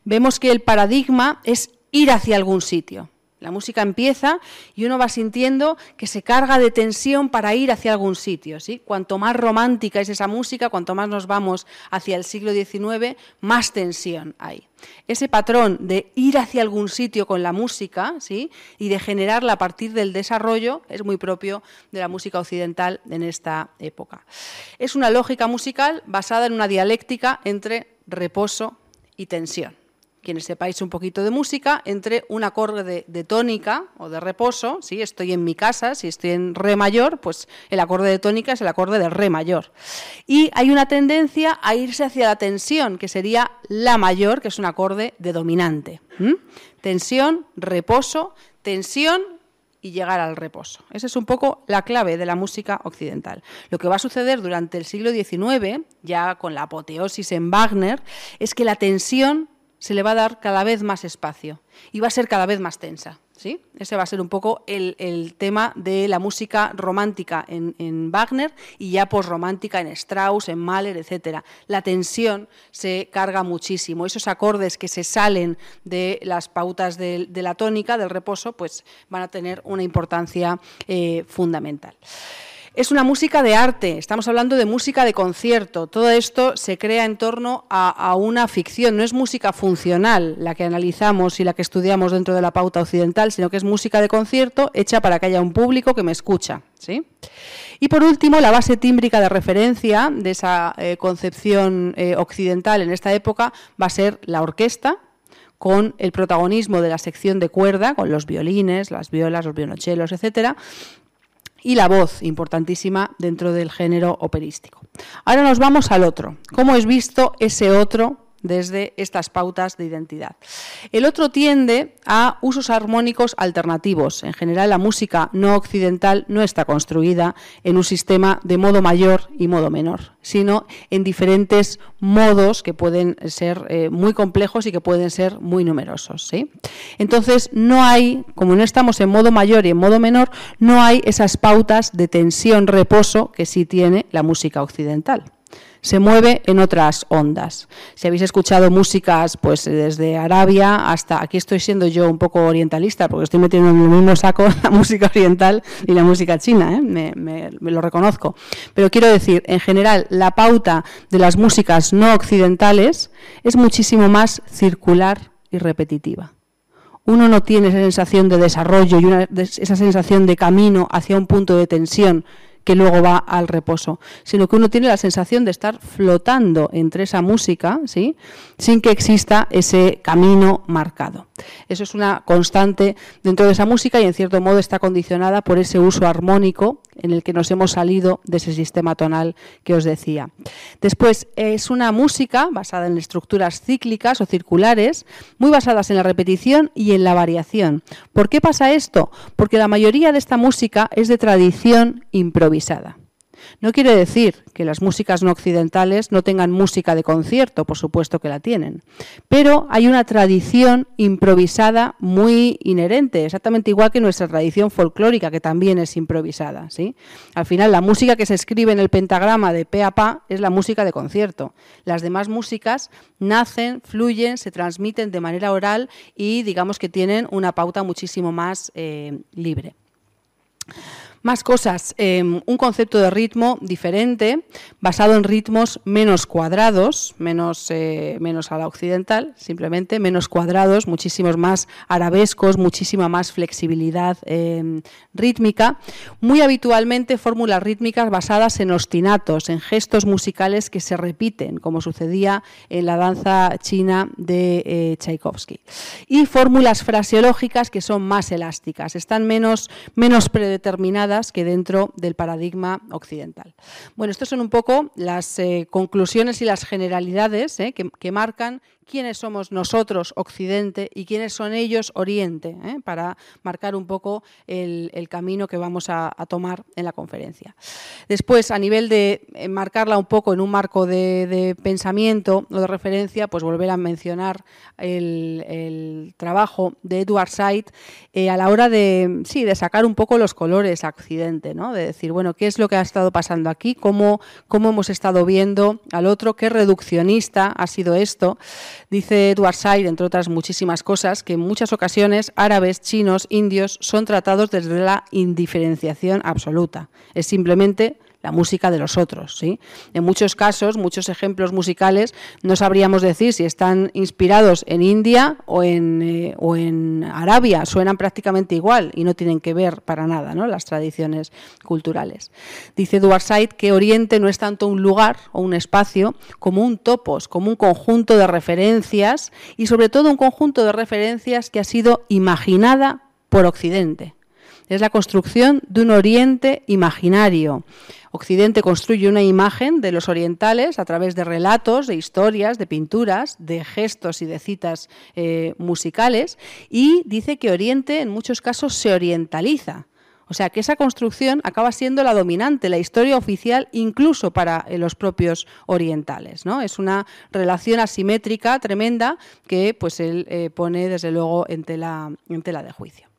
vemos que el paradigma es ir hacia algún sitio. La música empieza y uno va sintiendo que se carga de tensión para ir hacia algún sitio. ¿sí? Cuanto más romántica es esa música, cuanto más nos vamos hacia el siglo XIX, más tensión hay. Ese patrón de ir hacia algún sitio con la música ¿sí? y de generarla a partir del desarrollo es muy propio de la música occidental en esta época. Es una lógica musical basada en una dialéctica entre reposo y tensión quienes sepáis un poquito de música, entre un acorde de, tónica o de reposo, si estoy en mi casa, si estoy en re mayor, pues el acorde de tónica es el acorde de re mayor. Y hay una tendencia a irse hacia la tensión, que sería la mayor, que es un acorde de dominante. Tensión, reposo, tensión y llegar al reposo. Esa es un poco la clave de la música occidental. Lo que va a suceder durante el siglo XIX, ya con la apoteosis en Wagner, es que la tensión se le va a dar cada vez más espacio y va a ser cada vez más tensa. ¿sí? Ese va a ser un poco el, tema de la música romántica en, Wagner y ya posromántica en Strauss, en Mahler, etc. La tensión se carga muchísimo. Esos acordes que se salen de las pautas de, la tónica, del reposo, pues van a tener una importancia eh, fundamental. Es una música de arte, estamos hablando de música de concierto. Todo esto se crea en torno a, una ficción, no es música funcional la que analizamos y la que estudiamos dentro de la pauta occidental, sino que es música de concierto hecha para que haya un público que me escucha. ¿sí? Y por último, la base tímbrica de referencia de esa eh, concepción eh, occidental en esta época va a ser la orquesta, con el protagonismo de la sección de cuerda, con los violines, las violas, los violonchelos, etcétera, y la voz, importantísima dentro del género operístico. Ahora nos vamos al otro. ¿Cómo es visto ese otro desde estas pautas de identidad. El otro tiende a usos armónicos alternativos. En general, la música no occidental no está construida en un sistema de modo mayor y modo menor, sino en diferentes modos que pueden ser eh, muy complejos y que pueden ser muy numerosos. ¿sí? Entonces, no hay, como no estamos en modo mayor y en modo menor, no hay esas pautas de tensión-reposo que sí tiene la música occidental se mueve en otras ondas. Si habéis escuchado músicas pues desde Arabia hasta aquí estoy siendo yo un poco orientalista porque estoy metiendo en el mismo saco [laughs] la música oriental y la música china, ¿eh? me, me lo reconozco. Pero quiero decir, en general, la pauta de las músicas no occidentales es muchísimo más circular y repetitiva uno no tiene esa sensación de desarrollo y esa sensación de camino hacia un punto de tensión que luego va al reposo, sino que uno tiene la sensación de estar flotando entre esa música, ¿sí? sin que exista ese camino marcado. Eso es una constante dentro de esa música y en cierto modo está condicionada por ese uso armónico en el que nos hemos salido de ese sistema tonal que os decía. Después, es una música basada en estructuras cíclicas o circulares, muy basadas en la repetición y en la variación. ¿Por qué pasa esto? Porque la mayoría de esta música es de tradición improvisada. No quiere decir que las músicas no occidentales no tengan música de concierto, por supuesto que la tienen, pero hay una tradición improvisada muy inherente, exactamente igual que nuestra tradición folclórica, que también es improvisada. ¿sí? Al final, la música que se escribe en el pentagrama de pe a pa es la música de concierto. Las demás músicas nacen, fluyen, se transmiten de manera oral y digamos que tienen una pauta muchísimo más eh, libre. Más cosas, em, un concepto de ritmo diferente, basado en ritmos menos cuadrados, menos, eh, menos a la occidental, simplemente menos cuadrados, muchísimos más arabescos, muchísima más flexibilidad em, rítmica. Muy habitualmente fórmulas rítmicas basadas en ostinatos, en gestos musicales que se repiten, como sucedía en la danza china de eh, Tchaikovsky. Y fórmulas fraseológicas que son más elásticas, están menos, menos predeterminadas que dentro del paradigma occidental. Bueno, estas son un poco las eh, conclusiones y las generalidades eh, que, marcan quiénes somos nosotros, Occidente, y quiénes son ellos, Oriente, ¿eh? para marcar un poco el, camino que vamos a, tomar en la conferencia. Después, a nivel de eh, marcarla un poco en un marco de, pensamiento o de referencia, pues volver a mencionar el, trabajo de Edward Said eh, a la hora de, sí, de sacar un poco los colores a Occidente, ¿no? de decir, bueno, ¿qué es lo que ha estado pasando aquí? ¿Cómo, cómo hemos estado viendo al otro? ¿Qué reduccionista ha sido esto? Dice Edward Said, entre otras muchísimas cosas, que en muchas ocasiones árabes, chinos, indios son tratados desde la indiferenciación absoluta. Es simplemente la música de los otros. ¿sí? En muchos casos, muchos ejemplos musicales, no sabríamos decir si están inspirados en India o en, eh, Arabia, suenan prácticamente igual y no tienen que ver para nada ¿no? las tradiciones culturales. Dice Said que Oriente no es tanto un lugar o un espacio como un topos, como un conjunto de referencias y sobre todo un conjunto de referencias que ha sido imaginada por Occidente. Es la construcción de un Oriente imaginario, Occidente construye una imagen de los orientales a través de relatos, de historias, de pinturas, de gestos y de citas eh, musicales y dice que Oriente en muchos casos se orientaliza. O sea, que esa construcción acaba siendo la dominante, la historia oficial, incluso para eh, los propios orientales. ¿no? Es una relación asimétrica tremenda que pues, él eh, pone, desde luego, en tela, en tela de juicio.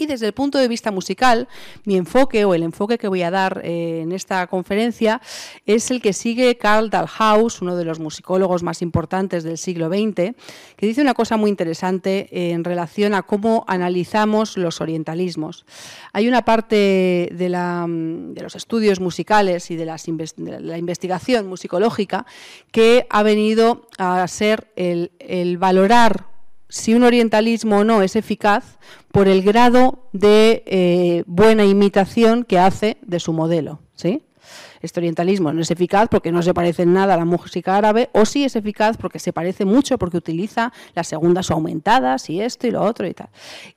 Y desde el punto de vista musical, mi enfoque o el enfoque que voy a dar eh, en esta conferencia es el que sigue Karl Dahlhaus, uno de los musicólogos más importantes del siglo XX, que dice una cosa muy interesante en relación a cómo analizamos los orientalismos. Hay una parte de, los estudios musicales y de, la investigación musicológica que ha venido a ser el valorar si un orientalismo o no es eficaz por el grado de eh, buena imitación que hace de su modelo. ¿sí? Este orientalismo no es eficaz porque no se parece en nada a la música árabe, o sí es eficaz porque se parece mucho, porque utiliza las segundas aumentadas y esto y lo otro y tal.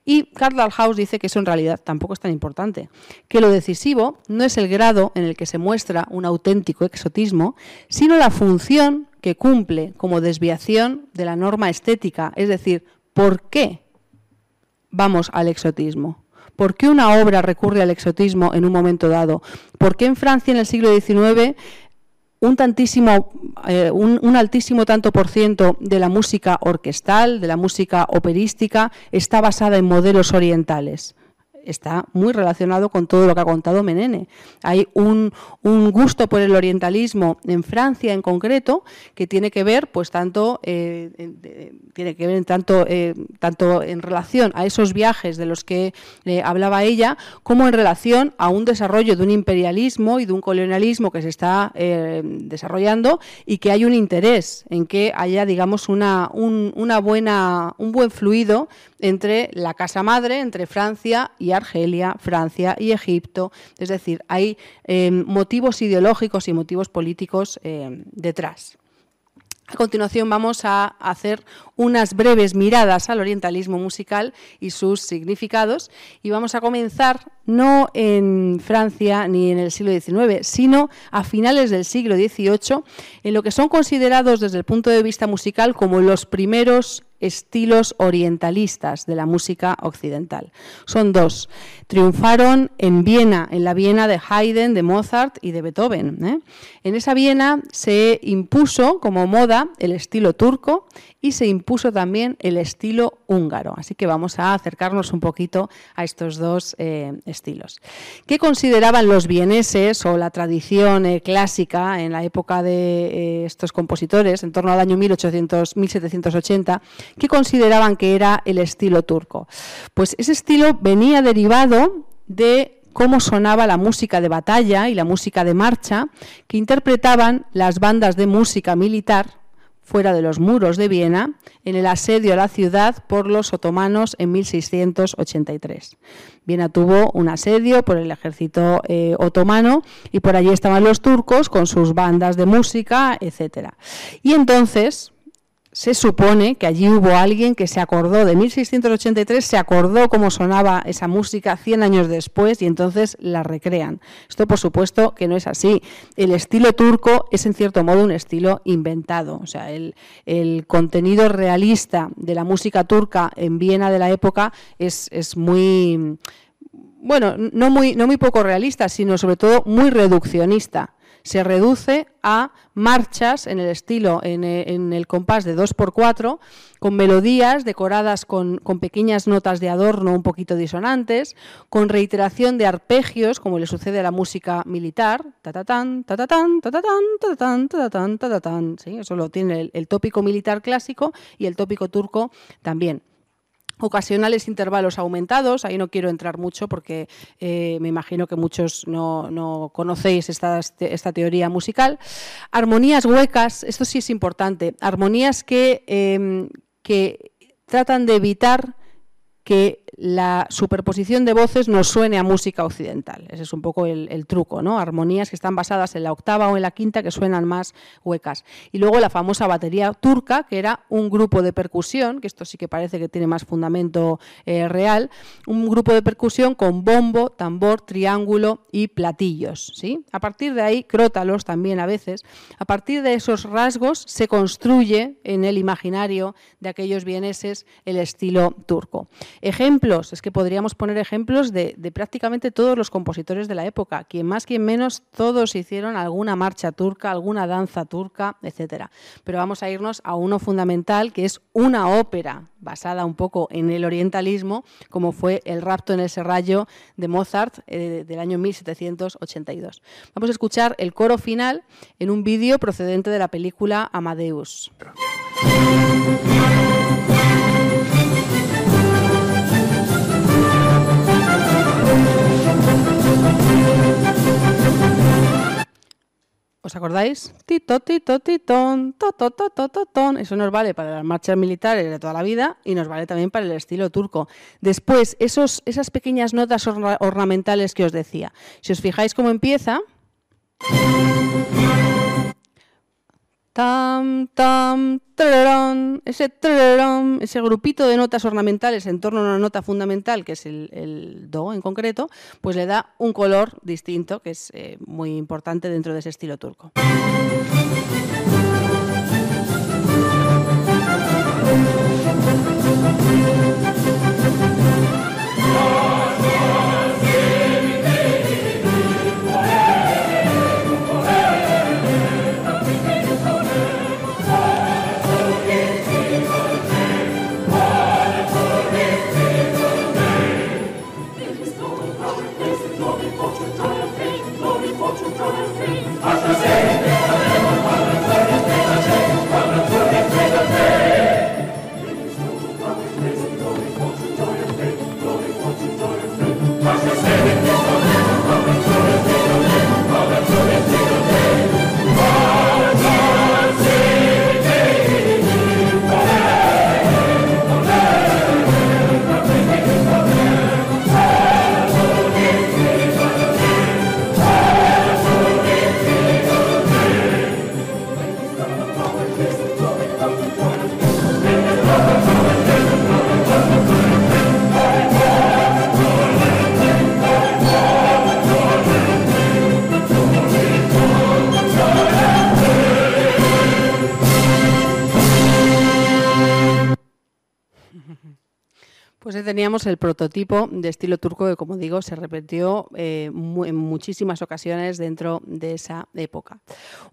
Y Karl Dahlhaus dice que eso en realidad tampoco es tan importante, que lo decisivo no es el grado en el que se muestra un auténtico exotismo, sino la función que cumple como desviación de la norma estética, es decir, ¿por qué vamos al exotismo? ¿Por qué una obra recurre al exotismo en un momento dado? ¿Por qué en Francia en el siglo XIX un, eh, un, altísimo tanto por ciento de la música orquestal, de la música operística, está basada en modelos orientales? Está muy relacionado con todo lo que ha contado Menene. Hay un, gusto por el orientalismo en Francia en concreto que tiene que ver, pues tanto, eh, tiene que ver tanto, eh, tanto en relación a esos viajes de los que eh, hablaba ella, como en relación a un desarrollo de un imperialismo y de un colonialismo que se está desarrollando y que hay un interés en que haya, digamos, una, una buena, un buen fluido entre la casa madre, entre Francia y Argelia, Francia y Egipto. Es decir, hay eh, motivos ideológicos y motivos políticos eh, detrás. A continuación vamos a hacer unas breves miradas al orientalismo musical y sus significados y vamos a comenzar no en Francia ni en el siglo XIX, sino a finales del siglo XVIII, en lo que son considerados desde el punto de vista musical como los primeros estilos orientalistas de la música occidental. Son dos. Triunfaron en Viena, en la Viena de Haydn, de Mozart y de Beethoven. ¿eh? En esa Viena se impuso como moda el estilo turco y se impuso también el estilo húngaro. Así que vamos a acercarnos un poquito a estos dos eh, estilos. ¿Qué consideraban los vieneses o la tradición eh, clásica en la época de estos compositores, en torno al año 1800, 1780? ¿Qué consideraban que era el estilo turco? Pues ese estilo venía derivado de cómo sonaba la música de batalla y la música de marcha que interpretaban las bandas de música militar fuera de los muros de Viena en el asedio a la ciudad por los otomanos en 1683. Viena tuvo un asedio por el ejército eh, otomano y por allí estaban los turcos con sus bandas de música, etc. Y entonces se supone que allí hubo alguien que se acordó de 1683, se acordó cómo sonaba esa música 100 años después y entonces la recrean. Esto por supuesto que no es así. El estilo turco es en cierto modo un estilo inventado. O sea, el, contenido realista de la música turca en Viena de la época es, muy bueno, no muy poco realista, sino sobre todo muy reduccionista se reduce a marchas en el estilo, en, eh, el compás de 2x4, con melodías decoradas con, pequeñas notas de adorno un poquito disonantes, con reiteración de arpegios, como le sucede a la música militar, ta-ta-tan, ta-ta-tan, ta-ta-tan, ta-ta-tan, ta-ta-tan, ¿sí? Eso lo tiene el tópico militar clásico y el tópico turco también ocasionales intervalos aumentados, ahí no quiero entrar mucho porque eh, me imagino que muchos no, conocéis esta, esta, teoría musical. Armonías huecas, esto sí es importante, armonías que, em, que tratan de evitar que la superposición de voces nos suene a música occidental. Ese es un poco el, truco, ¿no? Armonías que están basadas en la octava o en la quinta que suenan más huecas. Y luego la famosa batería turca, que era un grupo de percusión, que esto sí que parece que tiene más fundamento eh, real, un grupo de percusión con bombo, tambor, triángulo y platillos. ¿sí? A partir de ahí, crótalos también a veces, a partir de esos rasgos se construye en el imaginario de aquellos vieneses el estilo turco. Ejemplo es que podríamos poner ejemplos de, prácticamente todos los compositores de la época. Quien más, quien menos, todos hicieron alguna marcha turca, alguna danza turca, etcétera. Pero vamos a irnos a uno fundamental, que es una ópera basada un poco en el orientalismo, como fue El rapto en el serrallo de Mozart eh, del año 1782. Vamos a escuchar el coro final en un vídeo procedente de la película Amadeus. ¿Os acordáis? Tito, tito, titón, to, to, to, to, ton. Eso nos vale para las marchas militares de toda la vida y nos vale también para el estilo turco. Después, esos, esas pequeñas notas ornamentales que os decía. Si os fijáis cómo empieza tam, tam, ese ese grupito de notas ornamentales en torno a una nota fundamental, que es el, do en concreto, pues le da un color distinto, que es eh, muy importante dentro de ese estilo turco. Teníamos el prototipo de estilo turco que, como digo, se repitió eh, en muchísimas ocasiones dentro de esa época.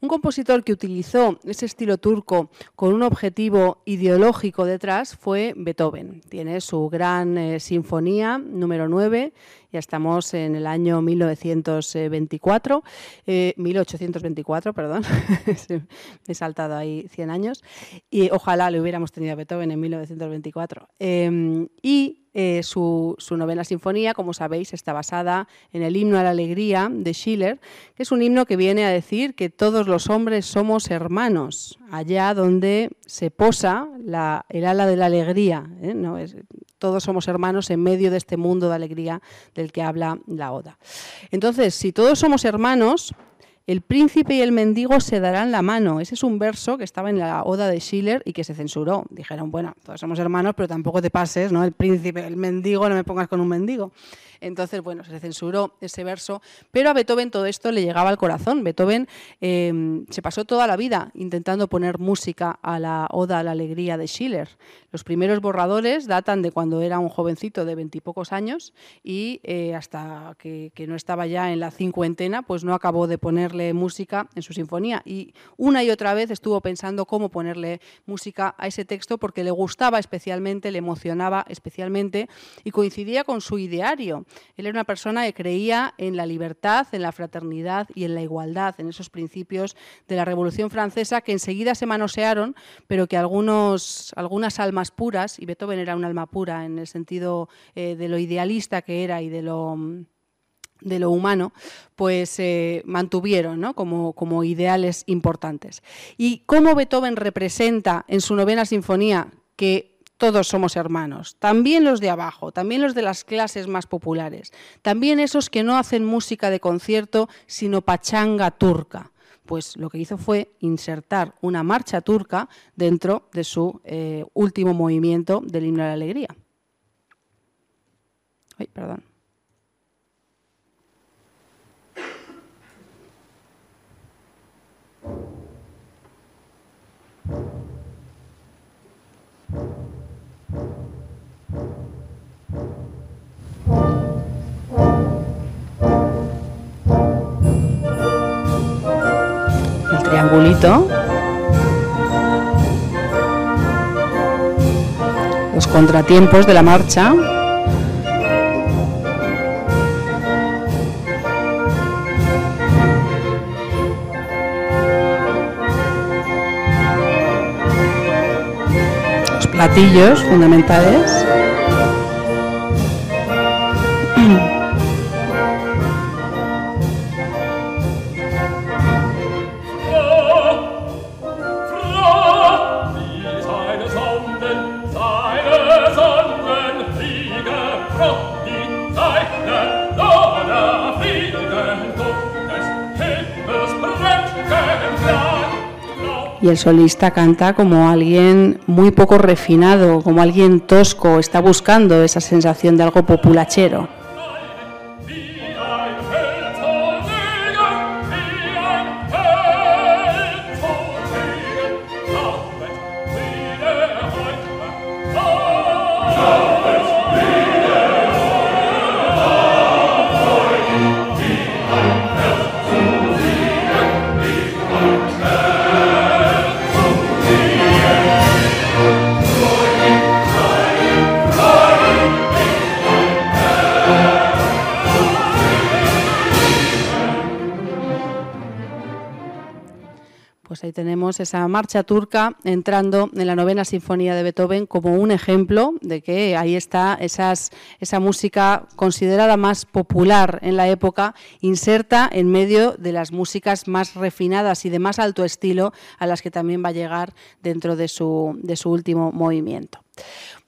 Un compositor que utilizó ese estilo turco con un objetivo ideológico detrás fue Beethoven. Tiene su gran eh, sinfonía número 9 ya estamos en el año 1924, 1824, eh, perdón, [laughs] me he saltado ahí 100 años, y ojalá le hubiéramos tenido a Beethoven en 1924. Em, y eh, su, novena sinfonía, como sabéis, está basada en el himno a la alegría de Schiller, que es un himno que viene a decir que todos los hombres somos hermanos, allá donde se posa el ala de la alegría. ¿eh? Todos somos hermanos en medio de este mundo de alegría del que habla la Oda. Entonces, si todos somos hermanos, el príncipe y el mendigo se darán la mano. Ese es un verso que estaba en la Oda de Schiller y que se censuró. Dijeron, bueno, todos somos hermanos, pero tampoco te pases, ¿no? El príncipe, el mendigo, no me pongas con un mendigo. Entonces, bueno, se censuró ese verso, pero a Beethoven todo esto le llegaba al corazón. Beethoven em, se pasó toda la vida intentando poner música a la Oda a la Alegría de Schiller. Los primeros borradores datan de cuando era un jovencito de veintipocos años y eh, hasta que, no estaba ya en la cincuentena, pues no acabó de ponerle música en su sinfonía. Y una y otra vez estuvo pensando cómo ponerle música a ese texto porque le gustaba especialmente, le emocionaba especialmente y coincidía con su ideario. Él era una persona que creía en la libertad, en la fraternidad y en la igualdad, en esos principios de la Revolución Francesa que enseguida se manosearon, pero que algunos, algunas almas puras, y Beethoven era un alma pura en el sentido eh, de lo idealista que era y de lo de lo humano, pues eh, mantuvieron ¿no? como, como, ideales importantes. Y cómo Beethoven representa en su novena sinfonía que todos somos hermanos, también los de abajo, también los de las clases más populares, también esos que no hacen música de concierto, sino pachanga turca. Pues lo que hizo fue insertar una marcha turca dentro de su eh, último movimiento del himno de la alegría. Ay, perdón. Triangulito. Los contratiempos de la marcha. Los platillos fundamentales. El solista canta como alguien muy poco refinado, como alguien tosco, está buscando esa sensación de algo populachero. Esa marcha turca entrando en la novena sinfonía de Beethoven como un ejemplo de que ahí está esa música considerada más popular en la época, inserta en medio de las músicas más refinadas y de más alto estilo a las que también va a llegar dentro de su, de su último movimiento.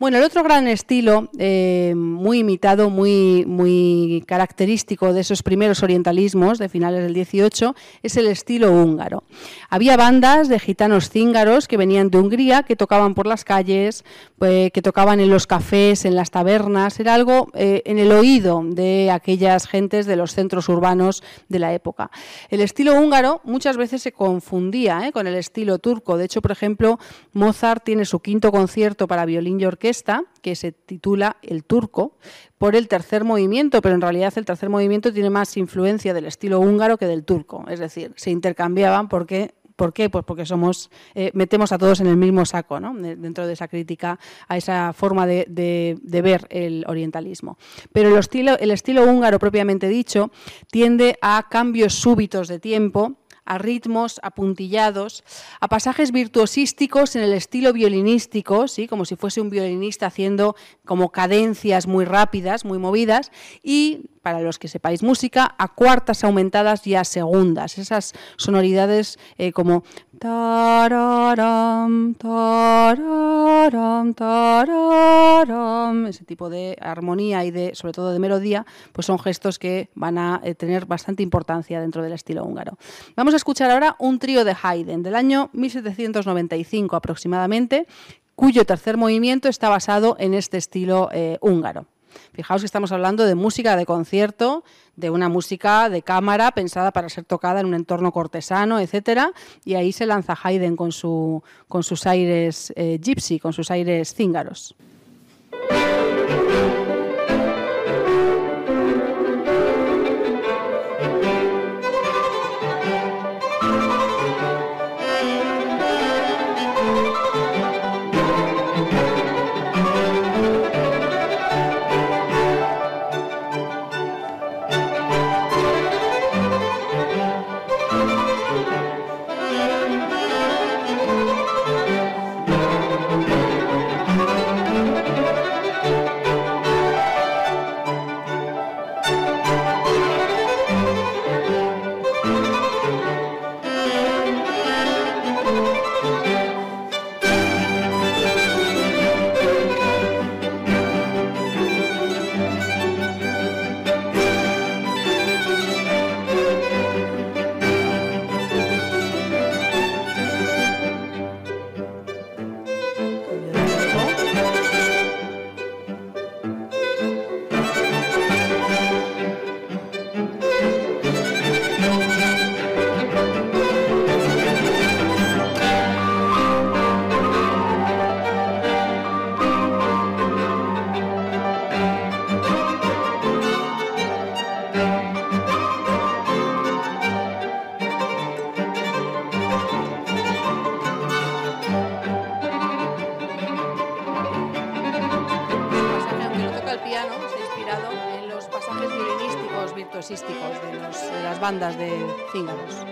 Bueno, el otro gran estilo, eh, muy imitado, muy, muy característico de esos primeros orientalismos de finales del 18, es el estilo húngaro. Había bandas de gitanos cíngaros que venían de Hungría, que tocaban por las calles, pues, que tocaban en los cafés, en las tabernas, era algo eh, en el oído de aquellas gentes de los centros urbanos de la época. El estilo húngaro muchas veces se confundía eh, con el estilo turco. De hecho, por ejemplo, Mozart tiene su quinto concierto para violín violín y orquesta, que se titula El Turco, por el tercer movimiento, pero en realidad el tercer movimiento tiene más influencia del estilo húngaro que del turco, es decir, se intercambiaban ¿Por qué? Pues porque somos, eh, metemos a todos en el mismo saco, ¿no? dentro de esa crítica a esa forma de, ver el orientalismo. Pero el estilo, el estilo húngaro propiamente dicho tiende a cambios súbitos de tiempo a ritmos apuntillados, a pasajes virtuosísticos en el estilo violinístico, ¿sí? como si fuese un violinista haciendo como cadencias muy rápidas, muy movidas, y para los que sepáis música, a cuartas aumentadas y a segundas, esas sonoridades eh, como ese tipo de armonía y de, sobre todo de melodía, pues son gestos que van a eh, tener bastante importancia dentro del estilo húngaro. Vamos a escuchar ahora un trío de Haydn del año 1795 aproximadamente, cuyo tercer movimiento está basado en este estilo eh, húngaro. Fijaos que estamos hablando de música de concierto, de una música de cámara pensada para ser tocada en un entorno cortesano, etcétera, y ahí se lanza Haydn con, su, con sus aires eh, gypsy, con sus aires cíngaros. fingers.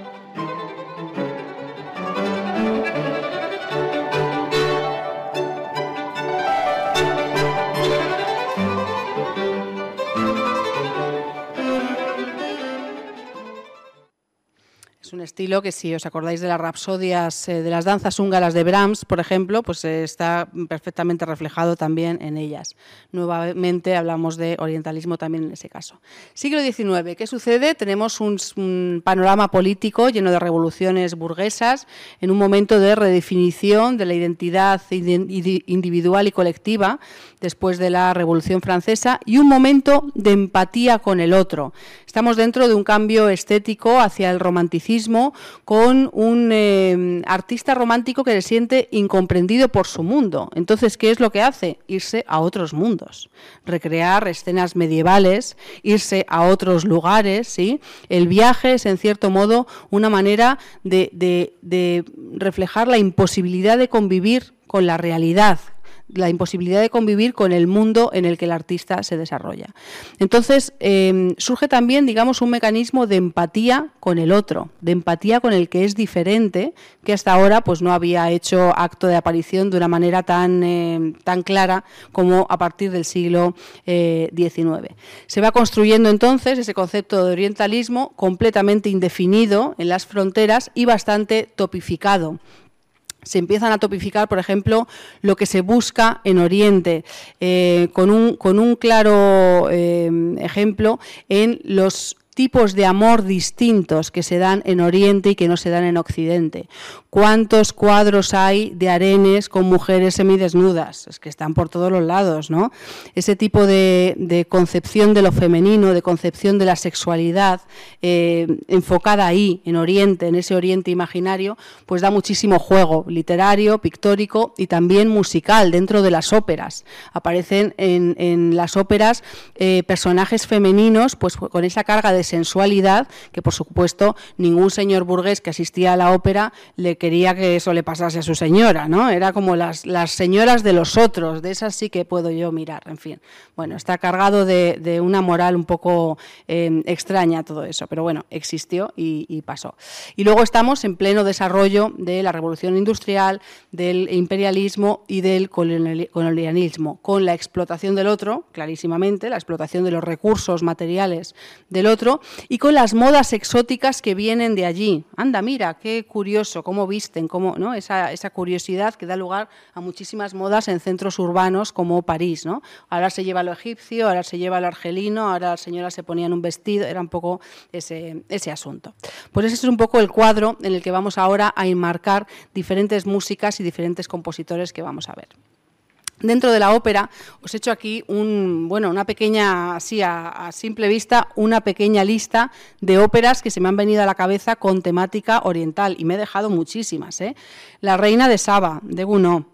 Estilo que si os acordáis de las rapsodias eh, de las danzas húngaras de Brahms, por ejemplo, pues eh, está perfectamente reflejado también en ellas. Nuevamente hablamos de orientalismo también en ese caso. Siglo XIX, ¿qué sucede? Tenemos un, panorama político lleno de revoluciones burguesas en un momento de redefinición de la identidad individual y colectiva después de la Revolución Francesa y un momento de empatía con el otro. Estamos dentro de un cambio estético hacia el romanticismo con un eh, artista romántico que se siente incomprendido por su mundo. Entonces, ¿qué es lo que hace? Irse a otros mundos, recrear escenas medievales, irse a otros lugares. ¿sí? El viaje es, en cierto modo, una manera de, de reflejar la imposibilidad de convivir con la realidad, la imposibilidad de convivir con el mundo en el que el artista se desarrolla. Entonces, em, surge también, digamos, un mecanismo de empatía con el otro, de empatía con el que es diferente, que hasta ahora pues, no había hecho acto de aparición de una manera tan, em, tan clara como a partir del siglo XIX. Eh, se va construyendo entonces ese concepto de orientalismo completamente indefinido en las fronteras y bastante topificado se empiezan a topificar, por ejemplo, lo que se busca en Oriente, eh, con, un, claro eh, ejemplo en los tipos de amor distintos que se dan en Oriente y que no se dan en Occidente. ¿Cuántos cuadros hay de arenes con mujeres semidesnudas? Es que están por todos los lados, ¿no? Ese tipo de, concepción de lo femenino, de concepción de la sexualidad, eh, enfocada ahí, en Oriente, en ese Oriente imaginario, pues da muchísimo juego literario, pictórico y también musical dentro de las óperas. Aparecen en, las óperas eh, personajes femeninos, pues con esa carga de sensualidad que, por supuesto, ningún señor burgués que asistía a la ópera le quería que eso le pasase a su señora, ¿no? Era como las, las señoras de los otros, de esas sí que puedo yo mirar, en fin. Bueno, está cargado de, una moral un poco em, extraña todo eso, pero bueno, existió y, pasó. Y luego estamos en pleno desarrollo de la revolución industrial, del imperialismo y del colonialismo, con la explotación del otro, clarísimamente, la explotación de los recursos materiales del otro, y con las modas exóticas que vienen de allí. Anda, mira, qué curioso, cómo visten, cómo, ¿no? esa, esa curiosidad que da lugar a muchísimas modas en centros urbanos como París. ¿no? Ahora se lleva lo egipcio, ahora se lleva lo argelino, ahora las señoras se ponían un vestido, era un poco ese, ese asunto. Pues ese es un poco el cuadro en el que vamos ahora a enmarcar diferentes músicas y diferentes compositores que vamos a ver. Dentro de la ópera os he hecho aquí un, bueno, una pequeña, así a, simple vista, una pequeña lista de óperas que se me han venido a la cabeza con temática oriental y me he dejado muchísimas. ¿eh? La Reina de Saba, de Gounod,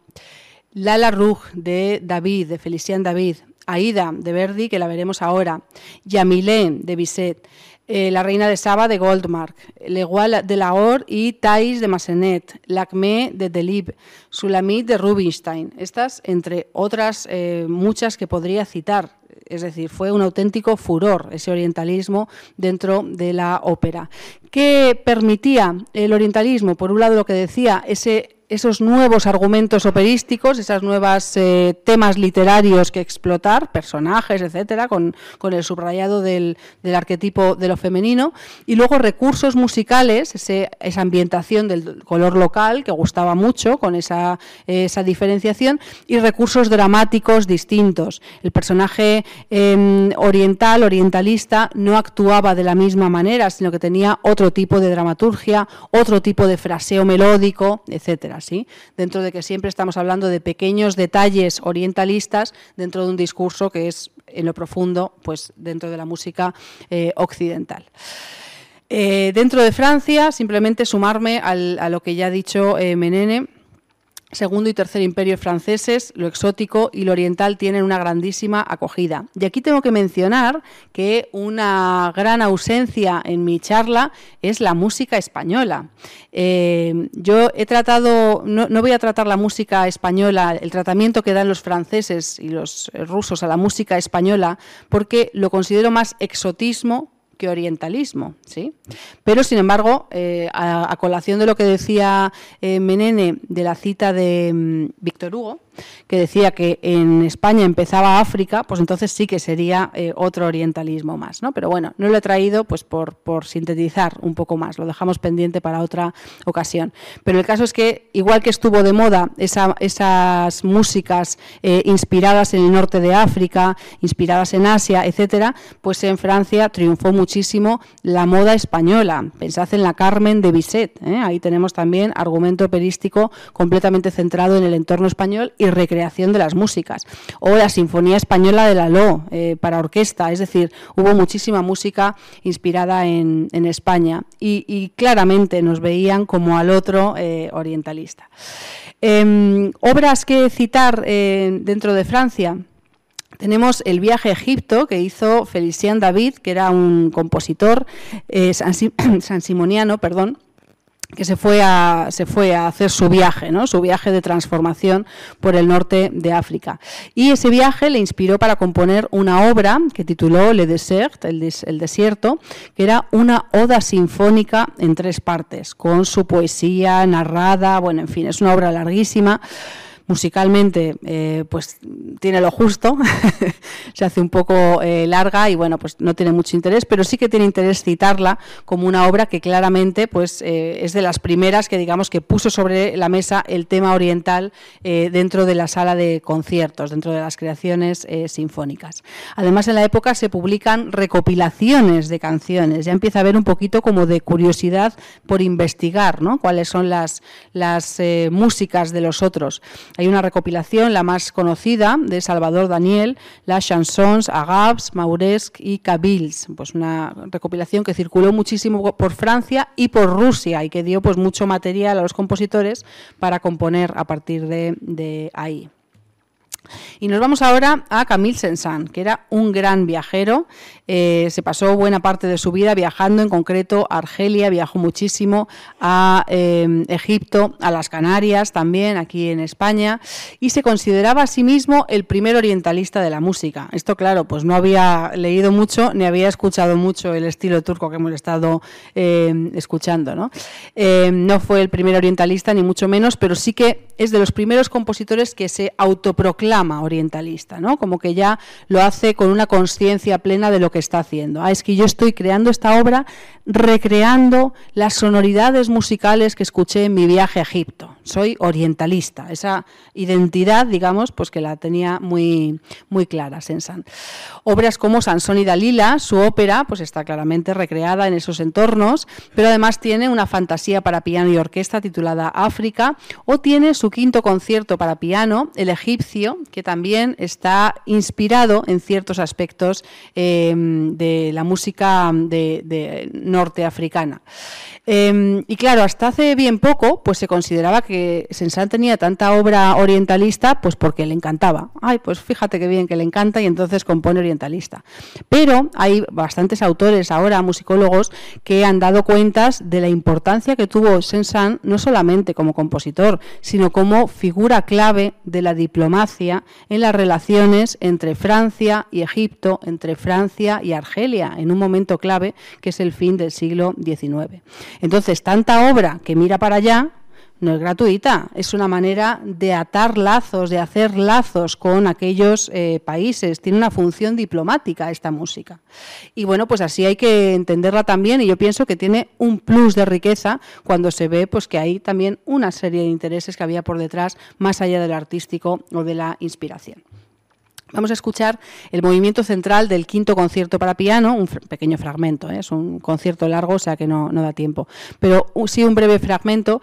Lala Rouge, de David, de Felicien David, Aida, de Verdi, que la veremos ahora, Yamilé, de Bizet, eh, la Reina de Saba de Goldmark, L'Egual de Lahore y Thais de Massenet, Lacmé de Delib, Sulamit de Rubinstein. Estas, entre otras eh, muchas que podría citar. Es decir, fue un auténtico furor ese orientalismo dentro de la ópera. ¿Qué permitía el orientalismo? Por un lado, lo que decía, ese esos nuevos argumentos operísticos, esos nuevos eh, temas literarios que explotar, personajes, etcétera, con, el subrayado del, arquetipo de lo femenino, y luego recursos musicales, esa ambientación del color local que gustaba mucho, con esa, esa diferenciación, y recursos dramáticos distintos. El personaje em, oriental, orientalista, no actuaba de la misma manera, sino que tenía otro tipo de dramaturgia, otro tipo de fraseo melódico, etcétera dentro de que siempre estamos hablando de pequeños detalles orientalistas dentro de un discurso que es en lo profundo, pues dentro de la música eh, occidental. Eh, dentro de Francia, simplemente sumarme a lo que ya ha dicho eh, Menene, segundo y tercer imperio franceses, lo exótico y lo oriental tienen una grandísima acogida. Y aquí tengo que mencionar que una gran ausencia en mi charla es la música española. Eh, yo he tratado, no, no, voy a tratar la música española, el tratamiento que dan los franceses y los rusos a la música española, porque lo considero más exotismo que orientalismo, ¿sí? Pero, sin embargo, eh, a, colación de lo que decía eh, Menene de la cita de mm, Víctor Hugo, que decía que en España empezaba África, pues entonces sí que sería eh, otro orientalismo más, ¿no? Pero bueno, no lo he traído pues por, sintetizar un poco más, lo dejamos pendiente para otra ocasión. Pero el caso es que, igual que estuvo de moda esas músicas eh, inspiradas en el norte de África, inspiradas en Asia, etcétera, pues en Francia triunfó muchísimo la moda española. Pensad en la Carmen de Bizet, ¿eh? ahí tenemos también argumento operístico completamente centrado en el entorno español recreación de las músicas. O la Sinfonía Española de la Lo eh, para orquesta, es decir, hubo muchísima música inspirada en, España y, claramente nos veían como al otro eh, orientalista. Em, obras que citar eh, dentro de Francia. Tenemos el viaje a Egipto que hizo Felicien David, que era un compositor san, [clears throat] simoniano, perdón, que se fue a se fue a hacer su viaje, ¿no? Su viaje de transformación por el norte de África. Y ese viaje le inspiró para componer una obra que tituló Le Desert, el, el desierto, que era una oda sinfónica en tres partes, con su poesía narrada, bueno, en fin, es una obra larguísima musicalmente eh, pues tiene lo justo, [laughs] se hace un poco eh, larga y bueno, pues no tiene mucho interés, pero sí que tiene interés citarla como una obra que claramente pues eh, es de las primeras que digamos que puso sobre la mesa el tema oriental dentro de la sala de conciertos, dentro de las creaciones sinfónicas. Además en la época se publican recopilaciones de canciones, ya empieza a haber un poquito como de curiosidad por investigar, ¿no? Cuáles son las, las músicas de los otros. Hay una recopilación, la más conocida, de Salvador Daniel, las chansons, agabs, mauresque y cabils, pues una recopilación que circuló muchísimo por Francia y por Rusia y que dio pues mucho material a los compositores para componer a partir de ahí. Y nos vamos ahora a Camille Saint-Saëns, que era un gran viajero. Eh, se pasó buena parte de su vida viajando, en concreto a Argelia, viajó muchísimo a eh, Egipto, a las Canarias también, aquí en España, y se consideraba a sí mismo el primer orientalista de la música. Esto, claro, pues no había leído mucho ni había escuchado mucho el estilo turco que hemos estado eh, escuchando. ¿no? no fue el primer orientalista, ni mucho menos, pero sí que es de los primeros compositores que se autoproclama orientalista, ¿no? Como que ya lo hace con una conciencia plena de lo que está haciendo. Ah, es que yo estoy creando esta obra recreando las sonoridades musicales que escuché en mi viaje a Egipto. Soy orientalista. Esa identidad, digamos, pues que la tenía muy, muy clara Sensan. Obras como Sansón y Dalila, su ópera, pues está claramente recreada en esos entornos, pero además tiene una fantasía para piano y orquesta titulada África, o tiene su quinto concierto para piano, El Egipcio, que también está inspirado en ciertos aspectos eh, de la música de, norteafricana. Em, y claro, hasta hace bien poco, pues se consideraba que Sensan tenía tanta obra orientalista, pues porque le encantaba. Ay, pues fíjate qué bien que le encanta y entonces compone orientalista. Pero hay bastantes autores ahora, musicólogos, que han dado cuentas de la importancia que tuvo Sensan no solamente como compositor, sino como figura clave de la diplomacia en las relaciones entre Francia y Egipto, entre Francia y Argelia, en un momento clave que es el fin del siglo XIX. Entonces, tanta obra que mira para allá no es gratuita, es una manera de atar lazos, de hacer lazos con aquellos eh, países, tiene una función diplomática esta música. Y bueno, pues así hay que entenderla también y yo pienso que tiene un plus de riqueza cuando se ve pues que hay también una serie de intereses que había por detrás más allá del artístico o de la inspiración. Vamos a escuchar el movimiento central del quinto concierto para piano, un pequeño fragmento, ¿eh? es un concierto largo, o sea que no, no da tiempo, pero sí un breve fragmento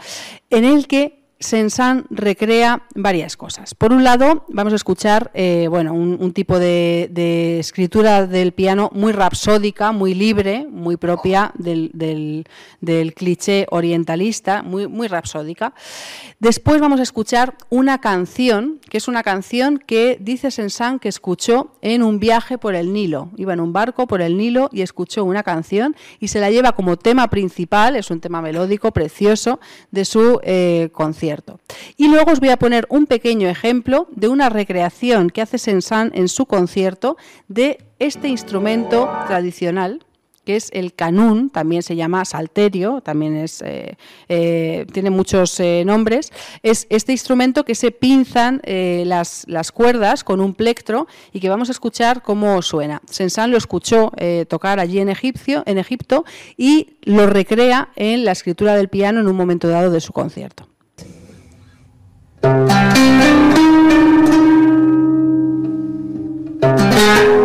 en el que Sensan recrea varias cosas. Por un lado, vamos a escuchar eh, bueno, un, tipo de, escritura del piano muy rapsódica, muy libre, muy propia del, cliché orientalista, muy, muy rapsódica. Después vamos a escuchar una canción, que es una canción que dice Sensan que escuchó en un viaje por el Nilo. Iba en un barco por el Nilo y escuchó una canción y se la lleva como tema principal, es un tema melódico precioso, de su eh, concierto. Y luego os voy a poner un pequeño ejemplo de una recreación que hace Sensan en su concierto de este instrumento tradicional que es el canún, también se llama salterio, también es, eh, eh, tiene muchos eh, nombres, es este instrumento que se pinzan las, cuerdas con un plectro y que vamos a escuchar cómo suena. Sensan lo escuchó tocar allí en Egipto y lo recrea en la escritura del piano en un momento dado de su concierto. Thank you.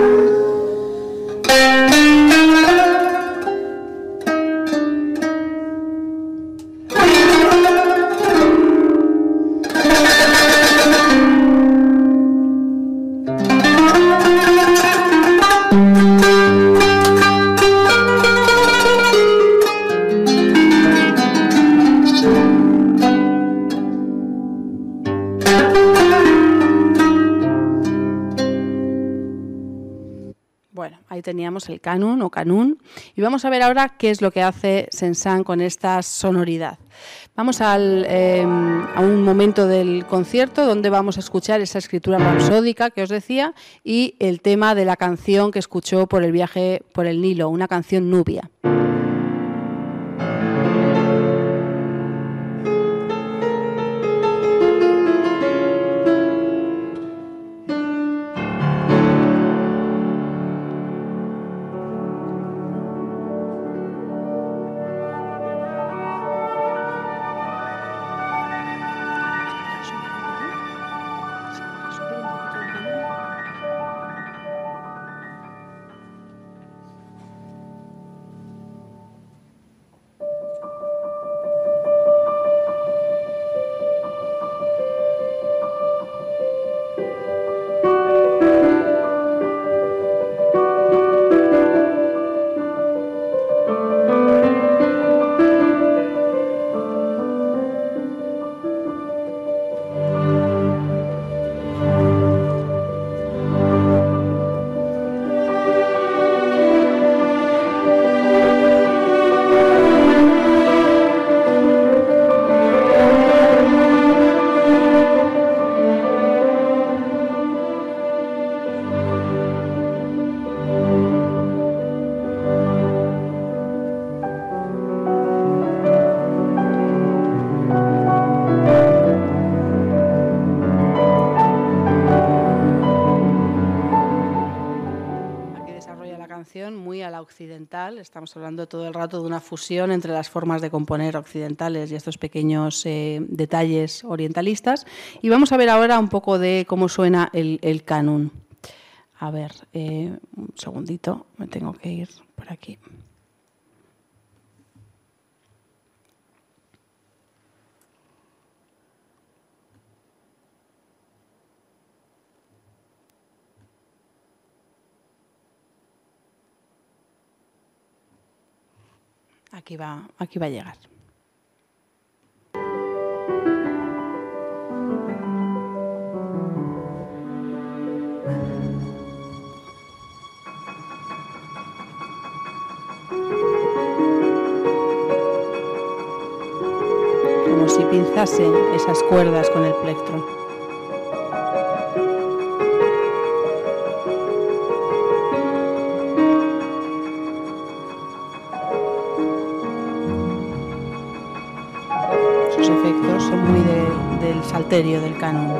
Teníamos el canun o canún. Y vamos a ver ahora qué es lo que hace Sensan con esta sonoridad. Vamos em, a un momento del concierto donde vamos a escuchar esa escritura rapsódica que os decía y el tema de la canción que escuchó por el viaje por el Nilo, una canción nubia. Estamos hablando todo el rato de una fusión entre las formas de componer occidentales y estos pequeños eh, detalles orientalistas. Y vamos a ver ahora un poco de cómo suena el, el canon. A ver, eh, un segundito, me tengo que ir por aquí. Aquí va, aquí va a llegar. Como si pinzase esas cuerdas con el plectro. Del canon.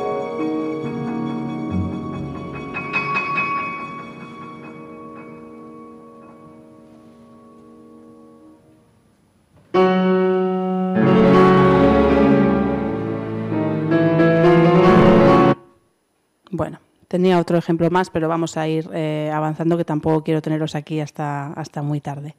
Bueno, Tenía otro ejemplo más, pero vamos a ir eh, avanzando, que tampoco quiero teneros aquí hasta, hasta muy tarde.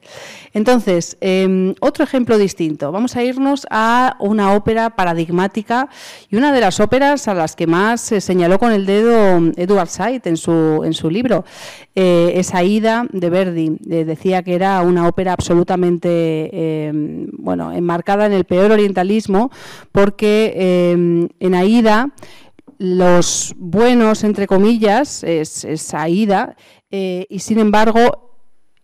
Entonces, em, otro ejemplo distinto. Vamos a irnos a una ópera paradigmática y una de las óperas a las que más se señaló con el dedo Edward Said en su, en su libro. Eh, es Aida de Verdi. Eh, decía que era una ópera absolutamente em, bueno, enmarcada en el peor orientalismo, porque em, en Aida los buenos, entre comillas, es, es Aida, eh, y sin embargo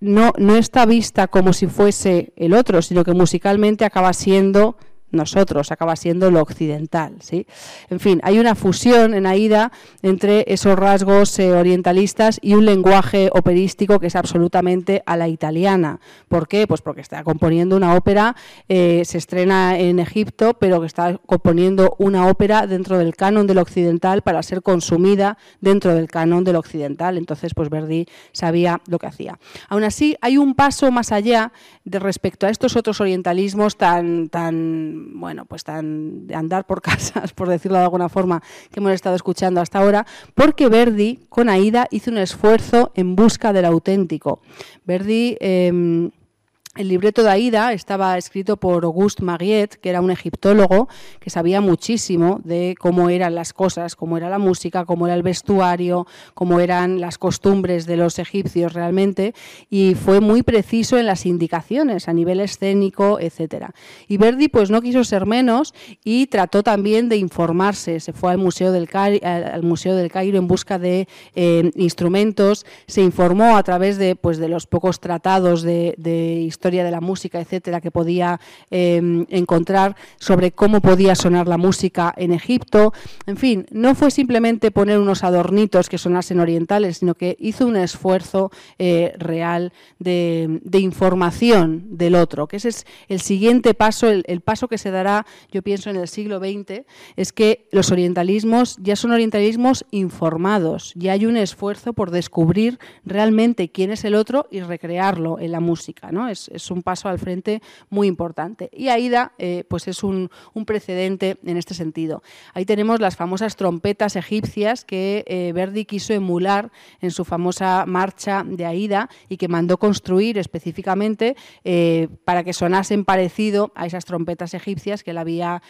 no, no está vista como si fuese el otro, sino que musicalmente acaba siendo nosotros, acaba siendo lo occidental. ¿sí? En fin, hay una fusión en Aida entre esos rasgos eh, orientalistas y un lenguaje operístico que es absolutamente a la italiana. ¿Por qué? Pues porque está componiendo una ópera, eh, se estrena en Egipto, pero que está componiendo una ópera dentro del canon del occidental para ser consumida dentro del canon del occidental. Entonces, pues Verdi sabía lo que hacía. Aún así, hay un paso más allá de respecto a estos otros orientalismos tan, tan bueno, pues tan de andar por [laughs] casas, por decirlo de alguna forma, que hemos estado escuchando hasta ahora, porque Verdi con Aida hizo un esfuerzo en busca del auténtico. Verdi em, el libreto de Aida estaba escrito por Auguste Mariette, que era un egiptólogo que sabía muchísimo de cómo eran las cosas, cómo era la música, cómo era el vestuario, cómo eran las costumbres de los egipcios realmente, y fue muy preciso en las indicaciones a nivel escénico, etcétera. Y Verdi pues no quiso ser menos y trató también de informarse. Se fue al Museo del, al Museo del Cairo en busca de eh, instrumentos, se informó a través de pues de los pocos tratados de, de historia de la música, etcétera, que podía em, encontrar sobre cómo podía sonar la música en Egipto. En fin, no fue simplemente poner unos adornitos que sonasen orientales, sino que hizo un esfuerzo eh, real de, información del otro, que ese es el siguiente paso, el, paso que se dará, yo pienso, en el siglo XX, es que los orientalismos ya son orientalismos informados, ya hay un esfuerzo por descubrir realmente quién es el otro y recrearlo en la música. ¿no? Es un paso al frente muy importante. Y Aida eh, pues es un, precedente en este sentido. Ahí tenemos las famosas trompetas egipcias que eh, Verdi quiso emular en su famosa marcha de Aida y que mandó construir específicamente eh, para que sonasen parecido a esas trompetas egipcias que él había